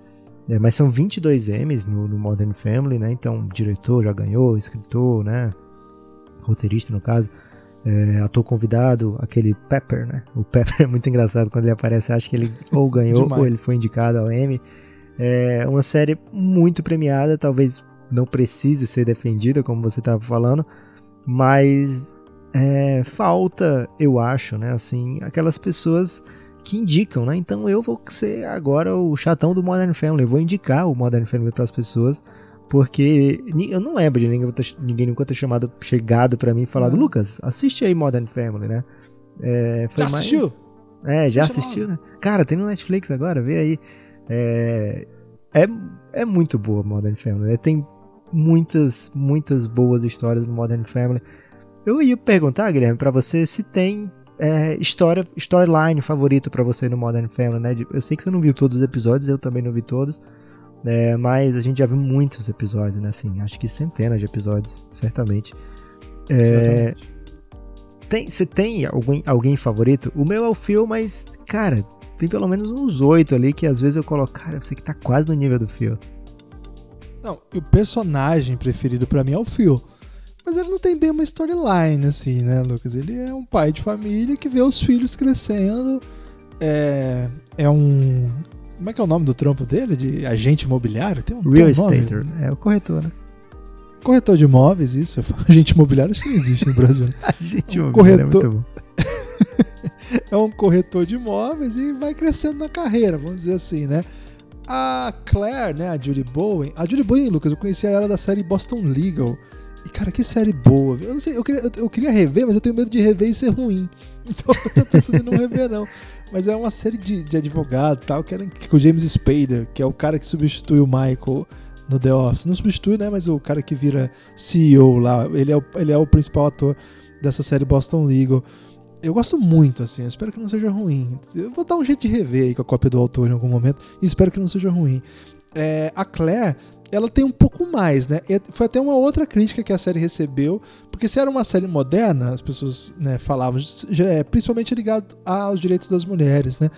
Speaker 4: É, mas são 22 Emmys no, no Modern Family, né? Então, diretor já ganhou, escritor, né? Roteirista, no caso. É, ator convidado, aquele Pepper, né? O Pepper [LAUGHS] é muito engraçado quando ele aparece. Acho que ele ou ganhou ou ele foi indicado ao Emmy. É uma série muito premiada, talvez não precise ser defendida, como você estava falando, mas é, falta, eu acho, né? Assim, aquelas pessoas que indicam, né? Então eu vou ser agora o chatão do Modern Family. Eu vou indicar o Modern Family para as pessoas, porque eu não lembro de ninguém, ninguém nunca ter chamado, chegado para mim e falado,
Speaker 3: Não.
Speaker 4: Lucas, assiste aí Modern Family, né? É,
Speaker 3: Já
Speaker 4: mais-
Speaker 3: assistiu?
Speaker 4: É, já
Speaker 3: Assiste
Speaker 4: assistiu, né? Cara, tem no Netflix agora, vê aí. É, é, é muito boa Modern Family, né? Tem muitas, muitas boas histórias no Modern Family. Eu ia perguntar, Guilherme, pra você se tem é, história, storyline favorito pra você no Modern Family, né? Eu sei que você não viu todos os episódios, eu também não vi todos. é, mas a gente já viu muitos episódios, né? Assim, acho que centenas de episódios, certamente. É,
Speaker 3: Exatamente.
Speaker 4: tem, você tem alguém, alguém favorito? O meu é o Phil, mas, cara, tem pelo menos uns oito ali que às vezes eu coloco, cara, você que tá quase no nível do Phil.
Speaker 3: Não, o personagem preferido pra mim é o Phil. Mas ele não tem bem uma storyline, assim, né, Lucas? Ele é um pai de família que vê os filhos crescendo. É, é um. Como é que é o nome do trampo dele? De agente imobiliário? Tem um,
Speaker 4: Real? Estater, é o corretor, né?
Speaker 3: Corretor de imóveis, isso. [LAUGHS] Agente imobiliário, acho que não existe no Brasil. né? [LAUGHS]
Speaker 4: A gente
Speaker 3: Um
Speaker 4: é
Speaker 3: corretor.
Speaker 4: muito bom. [LAUGHS] [LAUGHS]
Speaker 3: é um corretor de imóveis e vai crescendo na carreira, vamos dizer assim, né? A Claire, né, a Julie Bowen. A Julie Bowen, Lucas, eu conhecia ela da série Boston Legal. E, cara, que série boa. Eu não sei, eu queria, eu- queria rever, mas eu tenho medo de rever e ser ruim. [LAUGHS] Então eu tô pensando em não rever, não. Mas é uma série de, de advogado tal, que era com o James Spader, que é o cara que substitui o Michael no The Office. Não substitui, né? Mas o cara que vira CEO lá. Ele é o, ele é o principal ator dessa série Boston Legal. Eu gosto muito, assim, espero que não seja ruim. Eu vou dar um jeito de rever aí com a cópia do autor em algum momento e espero que não seja ruim. É, a Claire, ela tem um pouco mais, né? Foi até uma outra crítica que a série recebeu, porque se era uma série moderna, as pessoas né, falavam, é, principalmente ligado aos direitos das mulheres, né?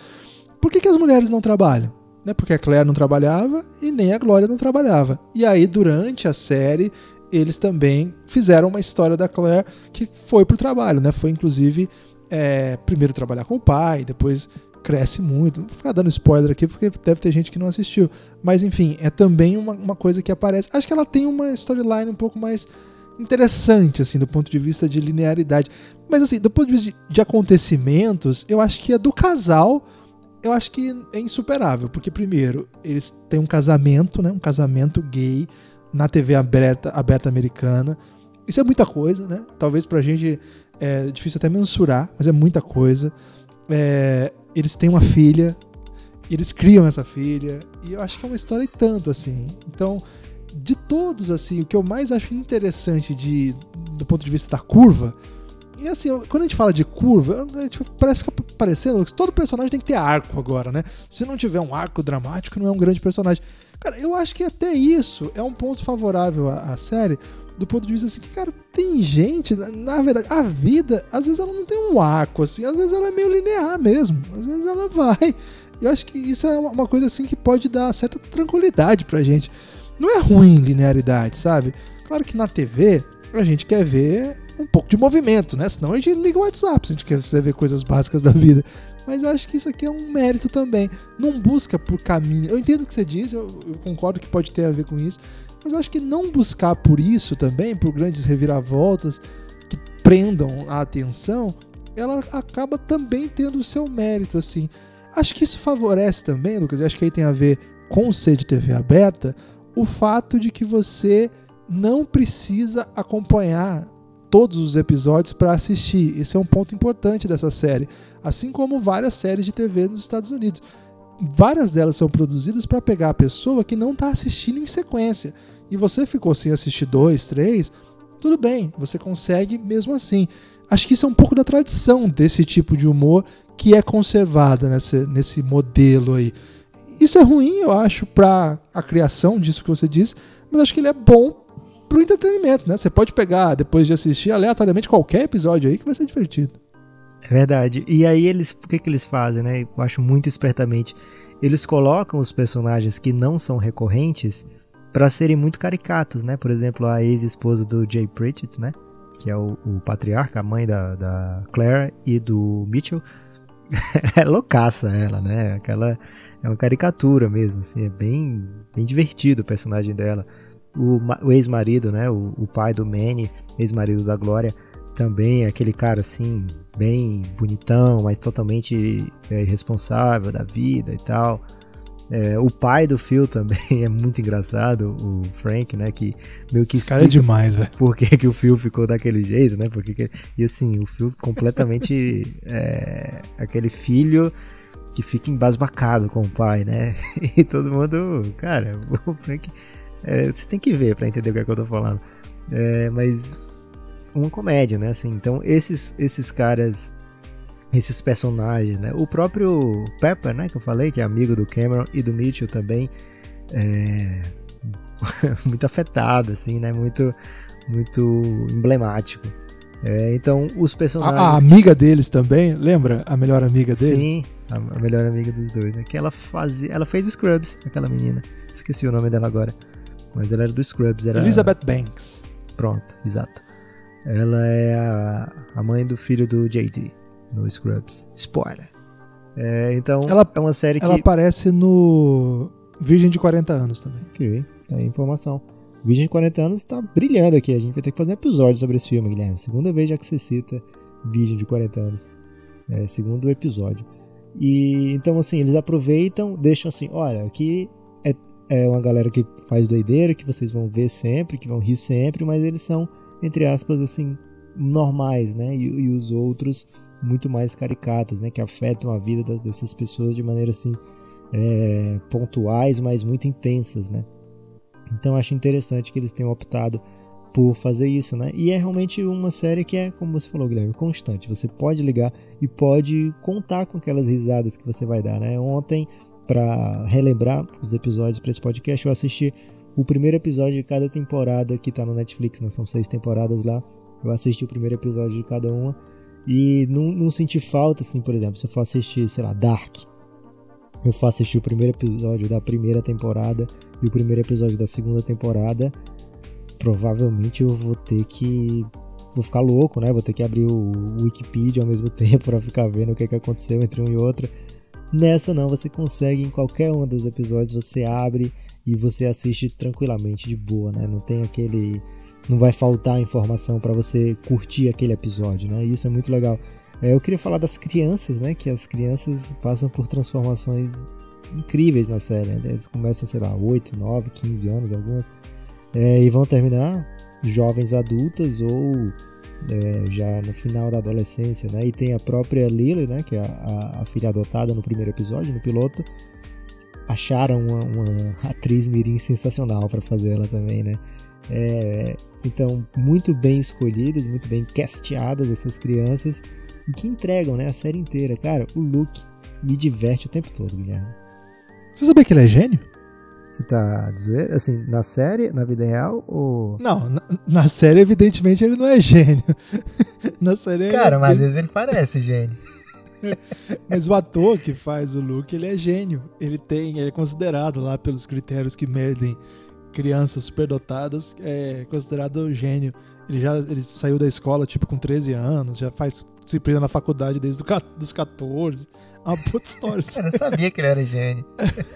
Speaker 3: Por que, que as mulheres não trabalham? Né? Porque a Claire não trabalhava e nem a Glória não trabalhava. E aí, durante a série, eles também fizeram uma história da Claire que foi pro trabalho, né? Foi inclusive é, primeiro trabalhar com o pai, depois cresce muito. Não vou ficar dando spoiler aqui, porque deve ter gente que não assistiu. Mas enfim, é também uma, uma coisa que aparece. Acho que ela tem uma storyline um pouco mais interessante, assim, do ponto de vista de linearidade. Mas assim, do ponto de vista de, de acontecimentos, eu acho que a do casal. Eu acho que é insuperável, porque primeiro, eles têm um casamento, né? Um casamento gay na TV aberta, aberta americana. Isso é muita coisa, né? Talvez pra gente é difícil até mensurar, mas é muita coisa. É, eles têm uma filha, eles criam essa filha, e eu acho que é uma história e tanto, assim. Então, de todos, assim, o que eu mais acho interessante de, do ponto de vista da curva, e assim, quando a gente fala de curva, parece ficar parecendo que todo personagem tem que ter arco agora, né? Se não tiver um arco dramático, não é um grande personagem. Cara, eu acho que até isso é um ponto favorável à, à série, do ponto de vista assim, que, cara, tem gente, na- verdade, a vida, às vezes ela não tem um arco, assim, às vezes ela é meio linear mesmo, às vezes ela [LAUGHS] vai. Eu acho que isso é uma uma coisa assim que pode dar certa tranquilidade pra gente. Não é ruim linearidade, sabe? Claro que na TV a gente quer ver um pouco de movimento, né? Senão a gente liga o WhatsApp se a gente quer ver coisas básicas da vida. Mas eu acho que isso aqui é um mérito também. Não busca por caminho. Eu entendo o que você diz, eu, eu concordo que pode ter a ver com isso. Mas eu acho que não buscar por isso também, por grandes reviravoltas que prendam a atenção, ela acaba também tendo o seu mérito, assim. Acho que isso favorece também, Lucas, e acho que aí tem a ver com ser de TV aberta, o fato de que você não precisa acompanhar todos os episódios para assistir. Esse é um ponto importante dessa série. Assim como várias séries de TV nos Estados Unidos. Várias delas são produzidas para pegar a pessoa que não está assistindo em sequência. E você ficou sem assistir dois, três, tudo bem, você consegue mesmo assim. Acho que isso é um pouco da tradição desse tipo de humor que é conservada nesse, nesse modelo aí. Isso é ruim, eu acho, para a criação disso que você disse, mas acho que ele é bom pro entretenimento, né? Você pode pegar, depois de assistir aleatoriamente qualquer episódio aí que vai ser divertido.
Speaker 4: É verdade. E aí eles, o que que eles fazem, né? Eu acho muito espertamente. Eles colocam os personagens que não são recorrentes para serem muito caricatos, né? Por exemplo, a ex-esposa do Jay Pritchett, né? Que é o, o patriarca, a mãe da, da Claire e do Mitchell. [LAUGHS] é loucaça ela, né? Aquela é uma caricatura mesmo, assim, é bem, bem divertido o personagem dela o, o ex-marido, né, o, o, pai do Manny, ex-marido da Glória, também é aquele cara assim, bem bonitão, mas totalmente é, irresponsável da vida e tal. É, o pai do Phil também [LAUGHS] é muito engraçado, o Frank, né? Que meio que.
Speaker 3: Esse cara é demais, velho.
Speaker 4: Por que, que o Phil ficou daquele jeito, né? Porque que, e assim, o Phil completamente. [LAUGHS] é, aquele filho que fica embasbacado com o pai, né? [LAUGHS] E todo mundo. Cara, o Frank é, você tem que ver para entender o que, é que eu tô falando. É, mas uma comédia, né? Assim, então esses esses caras, esses personagens, né? O próprio Pepper, né? Que eu falei que é amigo do Cameron e do Mitchell também, é [LAUGHS] muito afetado, assim, né? Muito muito emblemático. É, então os personagens.
Speaker 3: A, a, amiga deles também, lembra a melhor amiga deles?
Speaker 4: Sim, a, a melhor amiga dos dois, né? Que ela fazia, ela fez Scrubs, aquela menina. Esqueci o nome dela agora. Mas ela era do Scrubs. Era...
Speaker 3: Elizabeth Banks.
Speaker 4: Pronto, exato. Ela é a, a mãe do filho do JD no Scrubs. Spoiler. É, então,
Speaker 3: ela,
Speaker 4: é uma série
Speaker 3: que. Ela aparece no Virgem de 40 anos também.
Speaker 4: Ok, tá aí a informação. Virgem de 40 anos tá brilhando aqui. A gente vai ter que fazer um episódio sobre esse filme, Guilherme. Segunda vez já que você cita Virgem de 40 anos. É, segundo episódio. E então, assim, eles aproveitam, deixam assim: olha, aqui é uma galera que faz doideira, que vocês vão ver sempre, que vão rir sempre, mas eles são, entre aspas, assim, normais, né? E, e os outros muito mais caricatos, né? Que afetam a vida dessas pessoas de maneira assim é, pontuais, mas muito intensas, né? Então acho interessante que eles tenham optado por fazer isso, né? E é realmente uma série que é, como você falou, Guilherme, constante. Você pode ligar e pode contar com aquelas risadas que você vai dar, né? Ontem para relembrar os episódios para esse podcast, eu assisti o primeiro episódio de cada temporada que tá no Netflix, né? São seis temporadas lá. Eu assisti o primeiro episódio de cada uma e não, não senti falta, assim, por exemplo, se eu for assistir, sei lá, Dark. Eu for assistir o primeiro episódio da primeira temporada e o primeiro episódio da segunda temporada, provavelmente eu vou ter que vou ficar louco, né? Vou ter que abrir o Wikipedia ao mesmo [LAUGHS] tempo para ficar vendo o que, que aconteceu entre um e outro. Nessa não, você consegue em qualquer um dos episódios, você abre e você assiste tranquilamente, de boa, né? Não tem aquele. Não vai faltar informação para você curtir aquele episódio, né? E isso é muito legal. É, eu queria falar das crianças, né? Que as crianças passam por transformações incríveis na série. Né? Eles começam, sei lá, 8, 9, 15 anos, algumas, é, e vão terminar jovens adultas ou é, já no final da adolescência, né? E tem a própria Lily, né? Que é a, a filha adotada no primeiro episódio, no piloto. Acharam uma, uma atriz mirim sensacional para fazer ela também, né? É, então, muito bem escolhidas, muito bem casteadas essas crianças e que entregam, né? A série inteira. Cara, o Luke me diverte o tempo todo, Guilherme.
Speaker 3: Você sabia que ele é gênio?
Speaker 4: Você tá zoeira? Assim, na série, na vida real ou.
Speaker 3: Não, na, na série, evidentemente, ele não é gênio. [LAUGHS] na série.
Speaker 4: Cara, ele, mas às vezes ele parece gênio. [LAUGHS]
Speaker 3: mas o ator que faz o Luke, ele é gênio. Ele tem, ele é considerado lá pelos critérios que medem crianças superdotadas, é considerado gênio. Ele já ele saiu da escola, tipo, com 13 anos, já faz disciplina na faculdade desde os 14. É uma puta história. [LAUGHS]
Speaker 4: Eu não sabia que ele era gênio.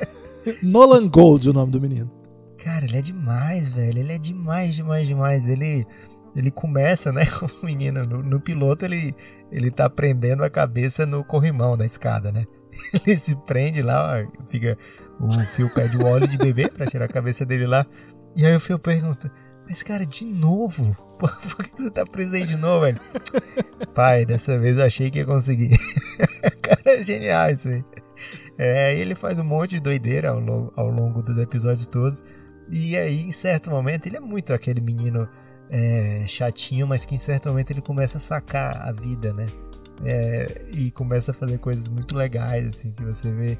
Speaker 4: [LAUGHS]
Speaker 3: Nolan Gold, o nome do menino.
Speaker 4: Cara, ele é demais, velho. Ele é demais, demais, demais. Ele, ele começa, né, [LAUGHS] o menino no, no, piloto, ele, ele tá prendendo a cabeça no corrimão da escada, né? [LAUGHS] Ele se prende lá, fica o fio pede o óleo de bebê para tirar a cabeça dele lá. E aí o fio pergunta: Mas, cara, de novo? Por, [LAUGHS] por que você tá preso aí de novo, velho? [LAUGHS] Pai, dessa vez eu achei que ia conseguir. cara, é genial isso aí. É, ele faz um monte de doideira ao longo, ao longo dos episódios todos. E aí, em certo momento, ele é muito aquele menino é, chatinho, mas que em certo momento ele começa a sacar a vida, né? É, e começa a fazer coisas muito legais, assim, que você vê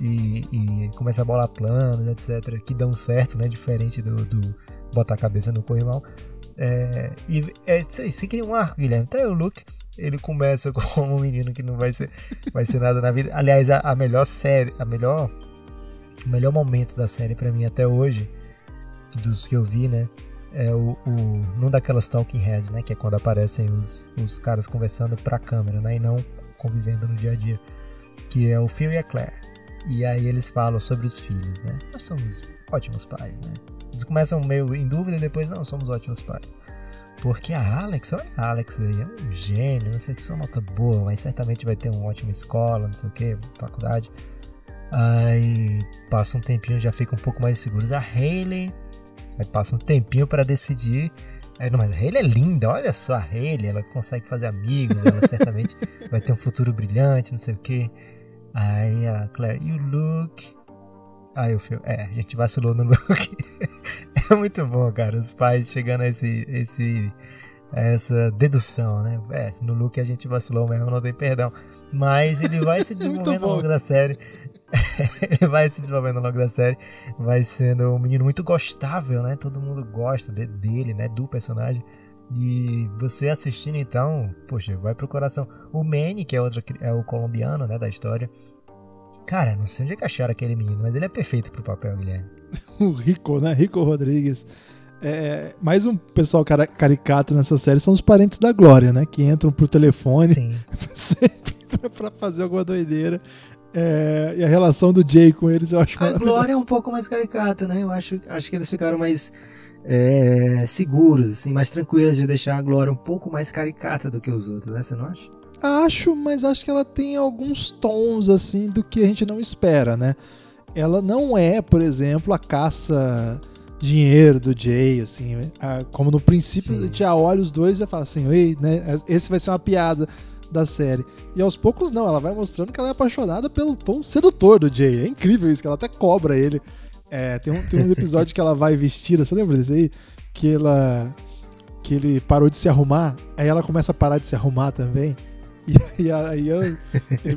Speaker 4: e, e começa a bolar planos, etc., que dão certo, né? Diferente do, do botar a cabeça no corrimão. É, e é, você cria um arco, Guilherme. Até o Luke, ele começa [LAUGHS] como um menino que não vai ser, vai ser nada na vida. Aliás, a, a melhor série, a melhor, o melhor momento da série para mim até hoje, dos que eu vi, né? É o, o num daquelas talking heads, né? Que é quando aparecem os, os caras conversando pra câmera, né? E não convivendo no dia a dia. Que é o Phil e a Claire. E aí eles falam sobre os filhos, né? Nós somos ótimos pais, né? Eles começam meio em dúvida e depois, não, somos ótimos pais. Porque a Alex, olha a Alex aí, é um gênio, não sei o que, só nota boa, mas certamente vai ter uma ótima escola, não sei o que, faculdade. Aí passa um tempinho, já fica um pouco mais seguros. A Hayley, aí passa um tempinho para decidir. Aí, não, mas a é linda, olha só a Hayley, ela consegue fazer amigos, ela certamente [LAUGHS] vai ter um futuro brilhante, não sei o que. Aí a Claire, e o Luke? Aí o filme, é, a gente vacilou no Luke. [LAUGHS] é muito bom, cara, os pais chegando a esse, esse, a essa dedução, né? É, no Luke a gente vacilou mesmo, não tem perdão. Mas ele vai se [LAUGHS] desenvolvendo ao longo da série. [LAUGHS] ele vai se desenvolvendo ao longo da série. Vai sendo um menino muito gostável, né? Todo mundo gosta de, dele, né? Do personagem. E você assistindo então, poxa, vai pro coração. O Manny, que é, outro, é o colombiano, né, da história. Cara, não sei onde é que acharam aquele menino, mas ele é perfeito pro papel, Guilherme. [LAUGHS]
Speaker 3: o Rico, né? Rico Rodrigues. É, mais um pessoal caricato nessa série são os parentes da Glória, né? Que entram pro telefone
Speaker 4: Sim. [LAUGHS]
Speaker 3: sempre pra fazer alguma doideira. É, e a relação do Jay com eles eu acho
Speaker 4: A Glória é um pouco mais caricata, né? Eu acho, acho que eles ficaram mais é, seguros, assim, mais tranquilas de deixar a Glória um pouco mais caricata do que os outros, né? Você não acha?
Speaker 3: Acho, mas acho que ela tem alguns tons, assim, do que a gente não espera, né? Ela não é, por exemplo, a caça dinheiro do Jay, assim, como no princípio Sim. a gente já olha os dois e fala assim, ei, né, esse vai ser uma piada da série. E aos poucos não, ela vai mostrando que ela é apaixonada pelo tom sedutor do Jay. É incrível isso, que ela até cobra ele é, tem, um, tem um episódio que ela vai vestida, você lembra disso aí? Que ela. Que ele parou de se arrumar, aí ela começa a parar de se arrumar também. E aí eu, ele,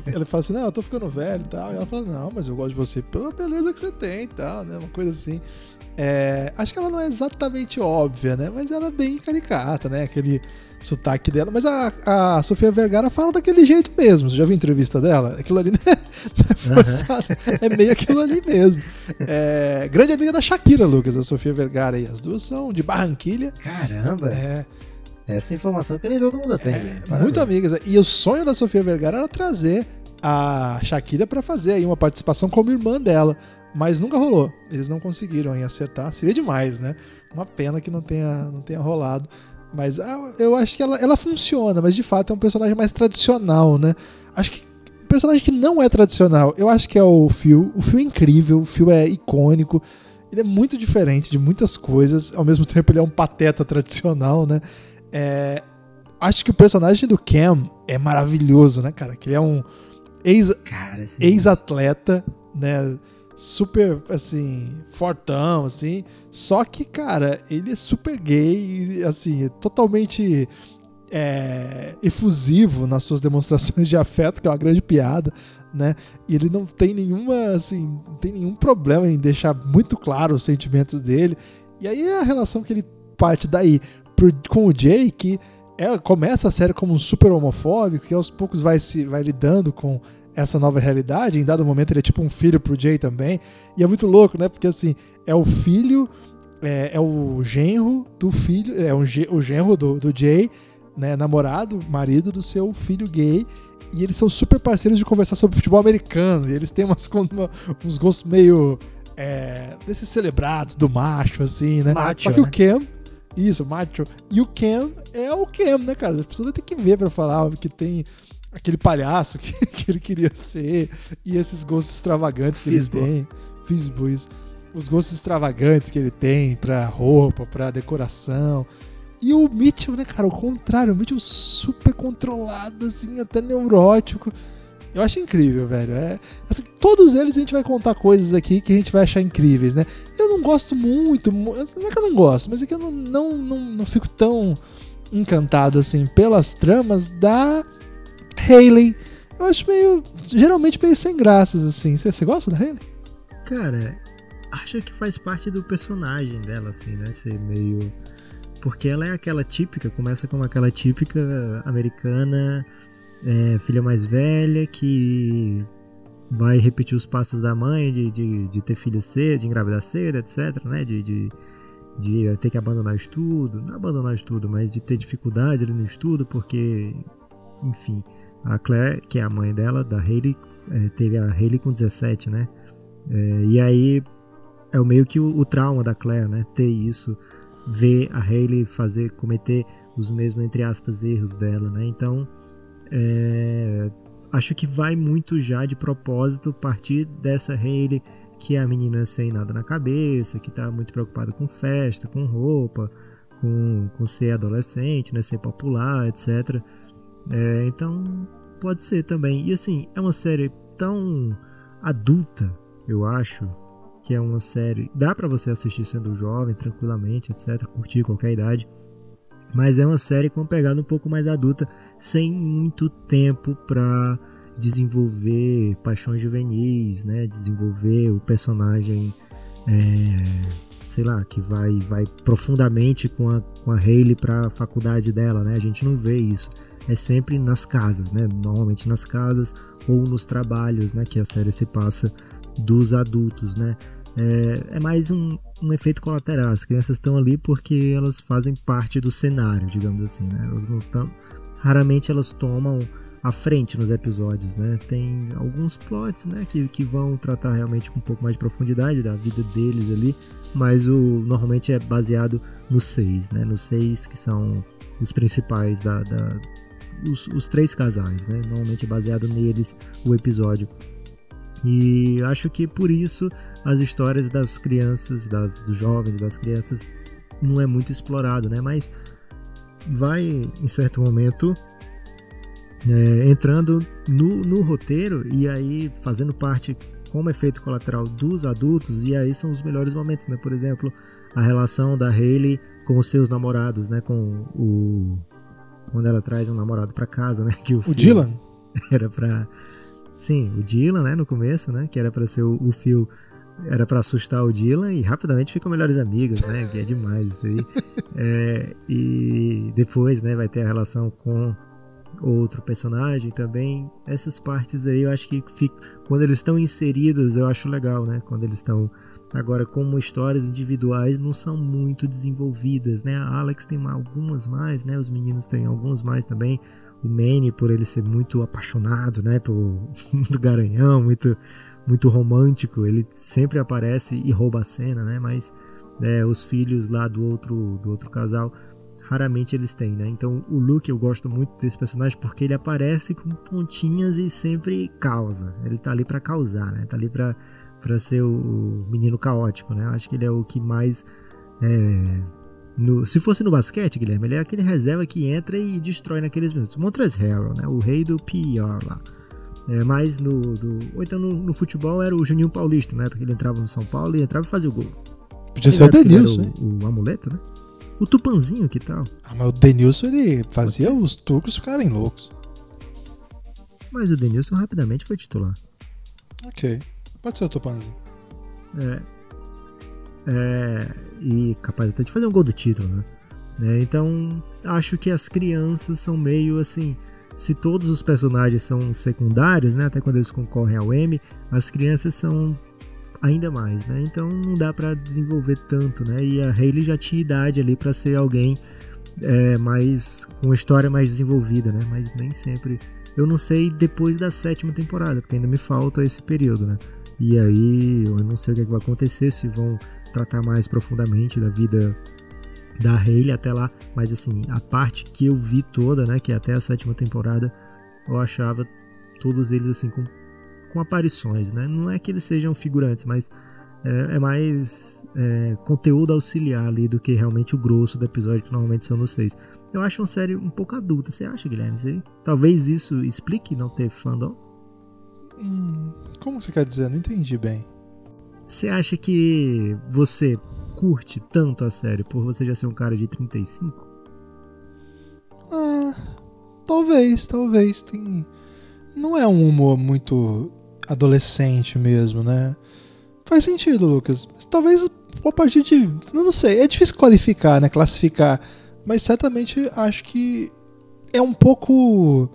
Speaker 3: ele fala assim, não, eu tô ficando velho e tal. E ela fala, não, mas eu gosto de você pela beleza que você tem e tal, né? Uma coisa assim. É, acho que ela não é exatamente óbvia, né? Mas ela é bem caricata, né? Aquele sotaque dela. Mas a, a Sofia Vergara fala daquele jeito mesmo. Você já viu a entrevista dela? Aquilo ali não é, não é forçado, uhum. é meio aquilo ali mesmo. É, grande amiga da Shakira, Lucas, a Sofia Vergara. E as duas são de Barranquilha.
Speaker 4: Caramba!
Speaker 3: É.
Speaker 4: Essa informação que nem todo mundo tem. É,
Speaker 3: muito amigas. E o sonho da Sofia Vergara era trazer a Shakira para fazer aí uma participação como irmã dela mas nunca rolou. Eles não conseguiram em acertar. Seria demais, né? Uma pena que não tenha, não tenha rolado. Mas ah, eu acho que ela, ela funciona, mas de fato é um personagem mais tradicional, né? Acho que um personagem que não é tradicional, eu acho que é o Phil. O Phil é incrível, o Phil é icônico. Ele é muito diferente de muitas coisas. Ao mesmo tempo, ele é um pateta tradicional, né? É, acho que o personagem do Cam é maravilhoso, né, cara? Que ele é um ex-atleta, ex né? Super, assim, fortão, assim. Só que, cara, ele é super gay, assim, é totalmente é, efusivo nas suas demonstrações de afeto, que é uma grande piada, né? E ele não tem nenhuma, assim, não tem nenhum problema em deixar muito claro os sentimentos dele. E aí é a relação que ele parte daí pro, com o Jay, que é, começa a série como um super homofóbico, que aos poucos vai se vai lidando com essa nova realidade. Em dado momento ele é tipo um filho pro Jay também. E é muito louco, né? Porque assim, é o filho, é, é o genro do filho, é um, o genro do, do Jay, né? Namorado, marido do seu filho gay. E eles são super parceiros de conversar sobre futebol americano. E eles têm umas, [LAUGHS] uma, uns gostos meio. É, desses celebrados do macho, assim, né?
Speaker 4: Macho,
Speaker 3: Só que
Speaker 4: né?
Speaker 3: o Cam. Isso, macho. E o Cam é o Cam, né, cara? A pessoa tem que ver pra falar que tem aquele palhaço que, [LAUGHS] que ele queria ser e esses gostos extravagantes que
Speaker 4: Fisbo.
Speaker 3: ele tem. Fisbo, isso. os gostos extravagantes que ele tem pra roupa, pra decoração. E o Mitchell, né, cara, o contrário, o Mitchell super controlado, assim, até neurótico. Eu acho incrível, velho. É, assim, todos eles a gente vai contar coisas aqui que a gente vai achar incríveis, né? Eu não gosto muito, não é que eu não gosto, mas é que eu não, não, não, não fico tão encantado assim pelas tramas da Hayley. Eu acho meio. geralmente meio sem graças, assim. Você, gosta da Hayley?
Speaker 4: Cara, acho que faz parte do personagem dela, assim, né? Ser meio. Porque ela é aquela típica, começa como aquela típica americana, é, filha mais velha, que vai repetir os passos da mãe de, de, de ter filho cedo, de engravidar cedo, etc, né? De, de, de ter que abandonar o estudo, não abandonar o estudo, mas de ter dificuldade ali no estudo, porque, enfim, a Claire, que é a mãe dela, da Hayley, é, teve a Hayley com 17, né? É, e aí é meio que o, o, trauma da Claire, né? Ter isso, ver a Hayley fazer, cometer os mesmos, entre aspas, erros dela, né? Então, é, acho que vai muito já de propósito partir dessa Hayley, que é a menina sem nada na cabeça, que tá muito preocupada com festa, com roupa, com, com ser adolescente, né? Ser popular, etc. É, então, pode ser também. E assim, é uma série tão adulta, eu acho, que é uma série. Dá para você assistir sendo jovem, tranquilamente, etc. Curtir qualquer idade. Mas é uma série com uma pegada um pouco mais adulta, sem muito tempo para desenvolver paixões juvenis, né? Desenvolver o personagem, é, sei lá, que vai, vai profundamente com a, com a Hayley para a faculdade dela, né? A gente não vê isso. É sempre nas casas, né? Normalmente nas casas ou nos trabalhos, né? Que a série se passa dos adultos, né? É, é mais um, um, efeito colateral. As crianças estão ali porque elas fazem parte do cenário, digamos assim, né? Elas não. Raramente elas tomam a frente nos episódios, né? Tem alguns plots, né, que, que vão tratar realmente com um pouco mais de profundidade da vida deles ali, mas o normalmente é baseado nos seis, né? Nos seis que são os principais da, da os, os três casais, né? Normalmente é baseado neles o episódio. E acho que por isso as histórias das crianças, das, dos jovens, das crianças, não é muito explorado, né? Mas vai, em certo momento, é, entrando no, no roteiro e aí fazendo parte como efeito colateral dos adultos, e aí são os melhores momentos, né? Por exemplo, a relação da Hayley com os seus namorados, né? Com o. Quando ela traz um namorado para casa, né? Que o,
Speaker 3: o Dylan? [LAUGHS]
Speaker 4: Era pra Sim, o Dylan, né, no começo, né, que era para ser o, o Phil, era para assustar o Dylan e rapidamente ficam melhores amigos, né, que é demais isso aí. [LAUGHS] É, e depois, né, vai ter a relação com outro personagem também. Essas partes aí eu acho que fica, quando eles estão inseridos, eu acho legal, né, quando eles estão Agora, como histórias individuais não são muito desenvolvidas, né? A Alex tem algumas mais, né? Os meninos têm alguns mais também o Manny por ele ser muito apaixonado, né, pelo [LAUGHS] do Garanhão, muito muito romântico, ele sempre aparece e rouba a cena, né? Mas é, os filhos lá do outro do outro casal raramente eles têm, né? Então o Luke eu gosto muito desse personagem porque ele aparece com pontinhas e sempre causa. Ele tá ali para causar, né? Tá ali para para ser o menino caótico, né? Eu acho que ele é o que mais é, no, se fosse no basquete, Guilherme, ele é aquele reserva que entra e destrói naqueles minutos. Montrezl Harrell, né? O rei do PR lá. É, mas no, do, ou então no, no, futebol era o Juninho Paulista, né? Porque ele entrava no São Paulo e entrava e fazia o gol.
Speaker 3: Podia ser o Denilson,
Speaker 4: o, o, amuleto, né? O Tupanzinho, que tal?
Speaker 3: Ah, mas o Denilson ele fazia os turcos ficarem loucos.
Speaker 4: Mas o Denilson rapidamente foi titular.
Speaker 3: Ok. Pode ser o Tupanzinho.
Speaker 4: É, é, e capaz até de fazer um gol do título, né? É, então, acho que as crianças são meio assim. Se todos os personagens são secundários, né? Até quando eles concorrem ao M, as crianças são ainda mais, né? Então não dá para desenvolver tanto, né? E a Hayley já tinha idade ali para ser alguém é, mais com uma história mais desenvolvida, né? Mas nem sempre. Eu não sei depois da sétima temporada, porque ainda me falta esse período, né? E aí eu não sei o que, é que vai acontecer, se vão tratar mais profundamente da vida da Hayley até lá, mas assim, a parte que eu vi toda, né, que é até a sétima temporada, eu achava todos eles assim com, com aparições, né? Não é que eles sejam figurantes, mas É, é mais é, conteúdo auxiliar ali do que realmente o grosso do episódio, que normalmente são nos seis. Eu acho uma série um pouco adulta. Você acha, Guilherme? Você, talvez isso explique não ter fandom?
Speaker 3: Hum, como você quer dizer? Não entendi bem.
Speaker 4: Você acha que você curte tanto a série por você já ser um cara de 35?
Speaker 3: Ah, talvez, talvez. Tem... Não é um humor muito adolescente mesmo, né? Faz sentido, Lucas. Mas talvez a partir de. Não sei, é difícil qualificar, né? Classificar. Mas certamente acho que é um pouco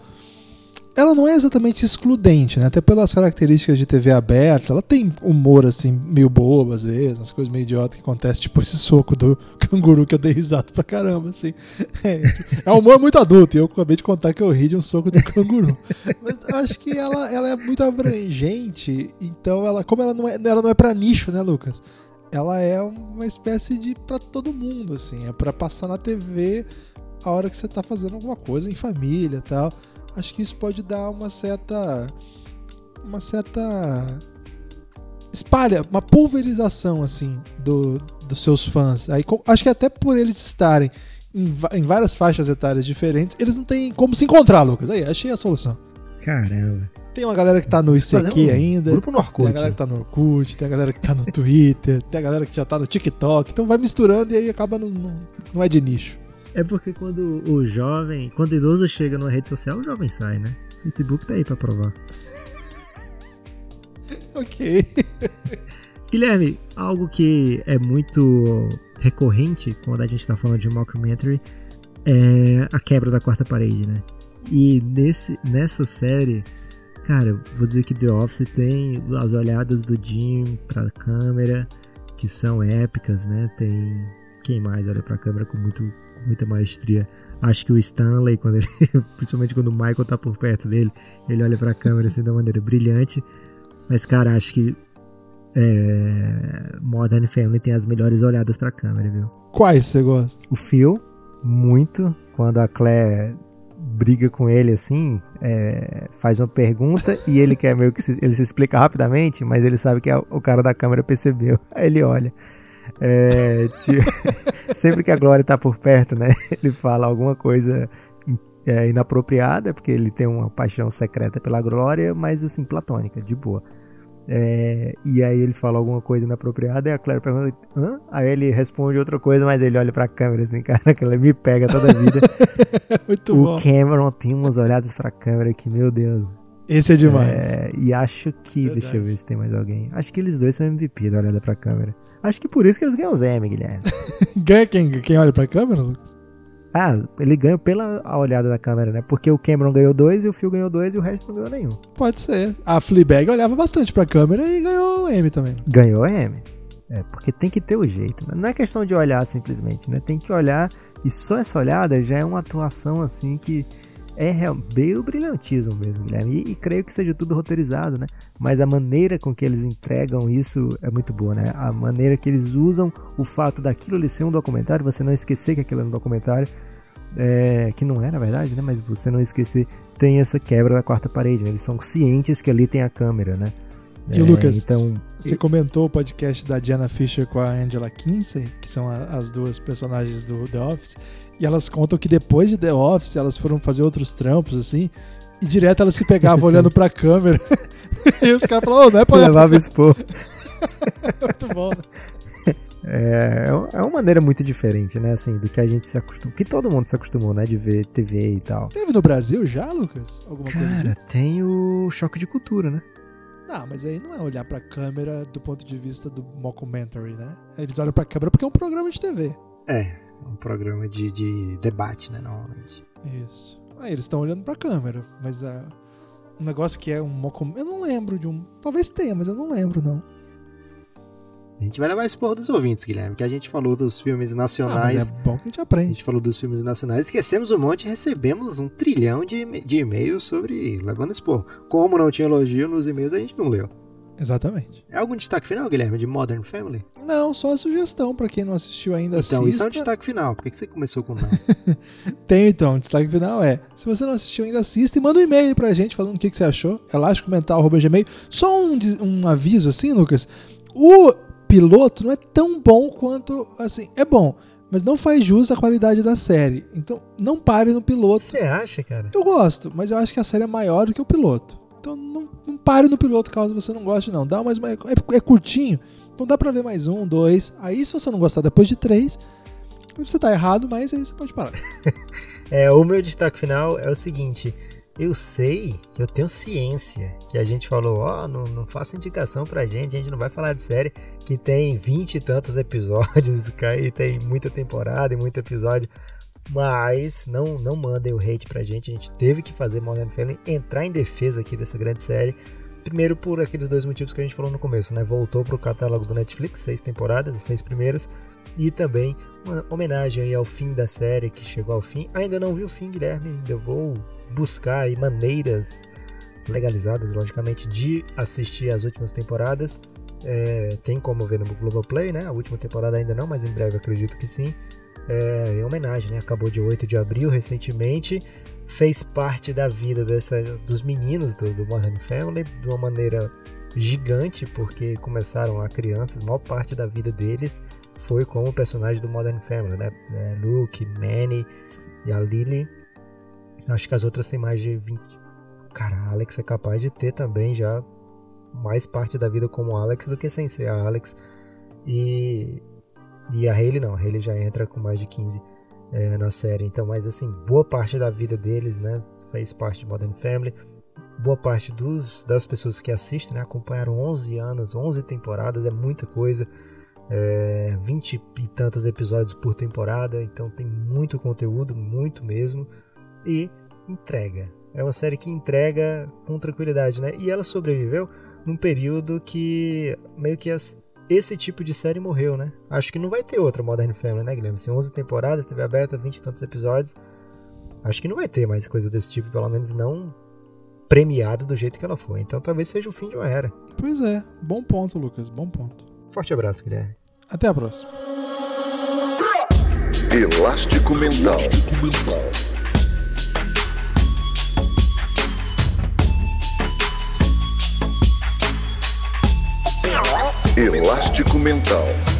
Speaker 3: ela não é exatamente excludente, né? Até pelas características de TV aberta, ela tem humor assim, meio bobo às vezes, umas coisas meio idiotas que acontecem, tipo esse soco do [LAUGHS] canguru que eu dei risado pra caramba, assim. [LAUGHS] É, é um humor muito adulto, e eu acabei de contar que eu ri de um soco do canguru. Mas eu acho que ela, ela é muito abrangente, então ela, como ela não é, ela não é pra nicho, né, Lucas? Ela é uma espécie de para todo mundo, assim, é para passar na TV a hora que você tá fazendo alguma coisa em família, tal acho que isso pode dar uma certa uma certa espalha, uma pulverização assim do, dos seus fãs. Aí acho que até por eles estarem em, em, várias faixas etárias diferentes, eles não têm como se encontrar, Lucas. Aí, achei a solução.
Speaker 4: Caramba.
Speaker 3: Tem uma galera que tá no ICQ um ainda.
Speaker 4: Grupo no Orkut.
Speaker 3: Tem a galera que tá no Orkut, tem a galera que tá no Twitter, [LAUGHS] tem a galera que já tá no TikTok. Então vai misturando e aí acaba não, não, não é de nicho.
Speaker 4: É porque quando o jovem, quando o idoso chega numa rede social, o jovem sai, né? O Facebook tá aí pra provar. [LAUGHS]
Speaker 3: ok. [LAUGHS]
Speaker 4: Guilherme, algo que é muito recorrente quando a gente tá falando de mockumentary é a quebra da quarta parede, né? E nesse, nessa série, cara, vou dizer que The Office tem as olhadas do Jim pra câmera, que são épicas, né? Tem quem mais olha pra câmera com muito muita maestria. Acho que o Stanley, quando ele, [LAUGHS] principalmente quando o Michael tá por perto dele, ele olha para a câmera assim de uma maneira brilhante. Mas, cara, acho que é, Modern Family tem as melhores olhadas para a câmera, viu?
Speaker 3: Quais você gosta?
Speaker 4: O Phil, muito. Quando a Claire briga com ele assim, é, faz uma pergunta e ele quer meio que se, ele se explica rapidamente, mas ele sabe que a, o cara da câmera percebeu. [LAUGHS] Aí ele olha. É, [LAUGHS] sempre que a Glória tá por perto, né? [LAUGHS] Ele fala alguma coisa é, inapropriada, porque ele tem uma paixão secreta pela Glória, mas assim, platônica, de boa. É, e aí ele fala alguma coisa inapropriada e a Claire pergunta, hã? Aí ele responde outra coisa, mas ele olha pra câmera assim, [LAUGHS] cara, que ela me pega toda a vida.
Speaker 3: Muito
Speaker 4: o
Speaker 3: bom.
Speaker 4: Cameron tem umas olhadas pra câmera que, meu Deus.
Speaker 3: Esse é demais.
Speaker 4: É, e acho que, Verdade. deixa eu ver se tem mais alguém. Acho que eles dois são MVP da olhada pra câmera. Acho que por isso que eles ganham os M, Guilherme. [LAUGHS]
Speaker 3: ganha quem? Quem olha pra câmera, Lucas?
Speaker 4: Ah, ele ganha pela olhada da câmera, né? Porque o Cameron ganhou dois e o Phil ganhou dois e o resto não ganhou nenhum.
Speaker 3: Pode ser. A Fleabag olhava bastante pra câmera e ganhou M também.
Speaker 4: Ganhou M. É, porque tem que ter o jeito. Né? Não é questão de olhar simplesmente, né? Tem que olhar e só essa olhada já é uma atuação assim que é bem o brilhantismo mesmo, Guilherme. E, e, creio que seja tudo roteirizado, né? Mas a maneira com que eles entregam isso é muito boa, né? A maneira que eles usam o fato daquilo ali ser um documentário, você não esquecer que aquilo é um documentário, é, que não é na verdade, né? Mas você não esquecer, tem essa quebra da quarta parede, né? Eles são cientes que ali tem a câmera, né?
Speaker 3: E é, Lucas, então, você comentou o podcast da Diana Fisher com a Angela Kinsey, que são a, as duas personagens do The Office, e elas contam que depois de The Office elas foram fazer outros trampos, assim, e direto elas se pegavam [LAUGHS] olhando pra câmera. [LAUGHS] e os caras falavam, oh, não é pra
Speaker 4: Levava pra expor. [LAUGHS]
Speaker 3: Muito bom, né?
Speaker 4: É, é uma maneira muito diferente, né? Assim, do que a gente se acostumou. Que todo mundo se acostumou, né? De ver TV e tal.
Speaker 3: Teve no Brasil já, Lucas? Alguma
Speaker 4: Cara,
Speaker 3: coisa
Speaker 4: disso? tem o choque de cultura, né?
Speaker 3: Não, mas aí não é olhar pra câmera do ponto de vista do mockumentary, né? Eles olham pra câmera porque é um programa de TV.
Speaker 4: É, um programa de, de debate, né, normalmente.
Speaker 3: Isso. Aí eles estão olhando pra câmera, mas uh, um negócio que é um mockumentary... Eu não lembro de um... Talvez tenha, mas eu não lembro, não.
Speaker 4: A gente vai levar esse porra dos ouvintes, Guilherme, que a gente falou dos filmes nacionais. Ah,
Speaker 3: mas é bom que a gente aprende.
Speaker 4: A gente falou dos filmes nacionais, esquecemos um monte e recebemos um trilhão de, de e-mails sobre Levando Expor. Como não tinha elogio nos e-mails, a gente não leu.
Speaker 3: Exatamente.
Speaker 4: É algum destaque final, Guilherme, de Modern Family?
Speaker 3: Não, só a sugestão para quem não assistiu ainda
Speaker 4: então,
Speaker 3: assista.
Speaker 4: isso é um destaque final. Por que você começou com não? [LAUGHS]
Speaker 3: Tem então, o destaque final é: se você não assistiu ainda, assista e manda um e-mail pra gente falando o que, que você achou. elásticomental.gmail. Só um, um aviso assim, Lucas. O piloto não é tão bom quanto. Assim, é bom, mas não faz jus à qualidade da série. Então, não pare no piloto.
Speaker 4: Você acha, cara?
Speaker 3: Eu gosto, mas eu acho que a série é maior do que o piloto. Então, não, não pare no piloto caso você não goste, não. Dá mais. É, é curtinho, então dá pra ver mais um, dois. Aí, se você não gostar depois de três, você tá errado, mas aí você pode parar. [LAUGHS]
Speaker 4: é, o meu destaque final é o seguinte. Eu sei, eu tenho ciência que a gente falou, ó, oh, não, não faça indicação pra gente, a gente não vai falar de série que tem vinte e tantos episódios, [LAUGHS] e tem muita temporada e muito episódio. Mas não, não mandem o hate pra gente, a gente teve que fazer Modern Family entrar em defesa aqui dessa grande série. Primeiro por aqueles dois motivos que a gente falou no começo, né? Voltou pro catálogo do Netflix, seis temporadas, as seis primeiras, e também uma homenagem ao fim da série que chegou ao fim. Ainda não vi o fim, Guilherme, ainda vou buscar aí maneiras legalizadas, logicamente, de assistir as últimas temporadas. É, tem como ver no Globoplay, né? A última temporada ainda não, mas em breve acredito que sim. É, em homenagem, né? Acabou de 8 de abril recentemente. Fez parte da vida dessa, dos meninos do, do Modern Family de uma maneira gigante, porque começaram a crianças, a maior parte da vida deles foi como personagem do Modern Family, né? É, Luke, Manny e a Lily Acho que as outras têm mais de 20. Cara, a Alex é capaz de ter também já mais parte da vida como Alex do que sem ser a Alex. E, e a Hayley não, a Hayley já entra com mais de 15 é, na série. Então, mas assim, boa parte da vida deles, né? Fez parte de Modern Family. Boa parte dos, das pessoas que assistem, né? Acompanharam 11 anos, 11 temporadas, é muita coisa. É, 20 e tantos episódios por temporada, então tem muito conteúdo, muito mesmo e entrega. É uma série que entrega com tranquilidade, né? E ela sobreviveu num período que meio que as, esse tipo de série morreu, né? Acho que não vai ter outra Modern Family, né, Guilherme? Assim, 11 temporadas, TV aberta, 20 e tantos episódios. Acho que não vai ter mais coisa desse tipo, pelo menos não premiado do jeito que ela foi. Então talvez seja o fim de uma era.
Speaker 3: Pois é, bom ponto, Lucas, bom ponto.
Speaker 4: Forte abraço, Guilherme.
Speaker 3: Até a próxima.
Speaker 2: Elástico Mental. Elástico Mental.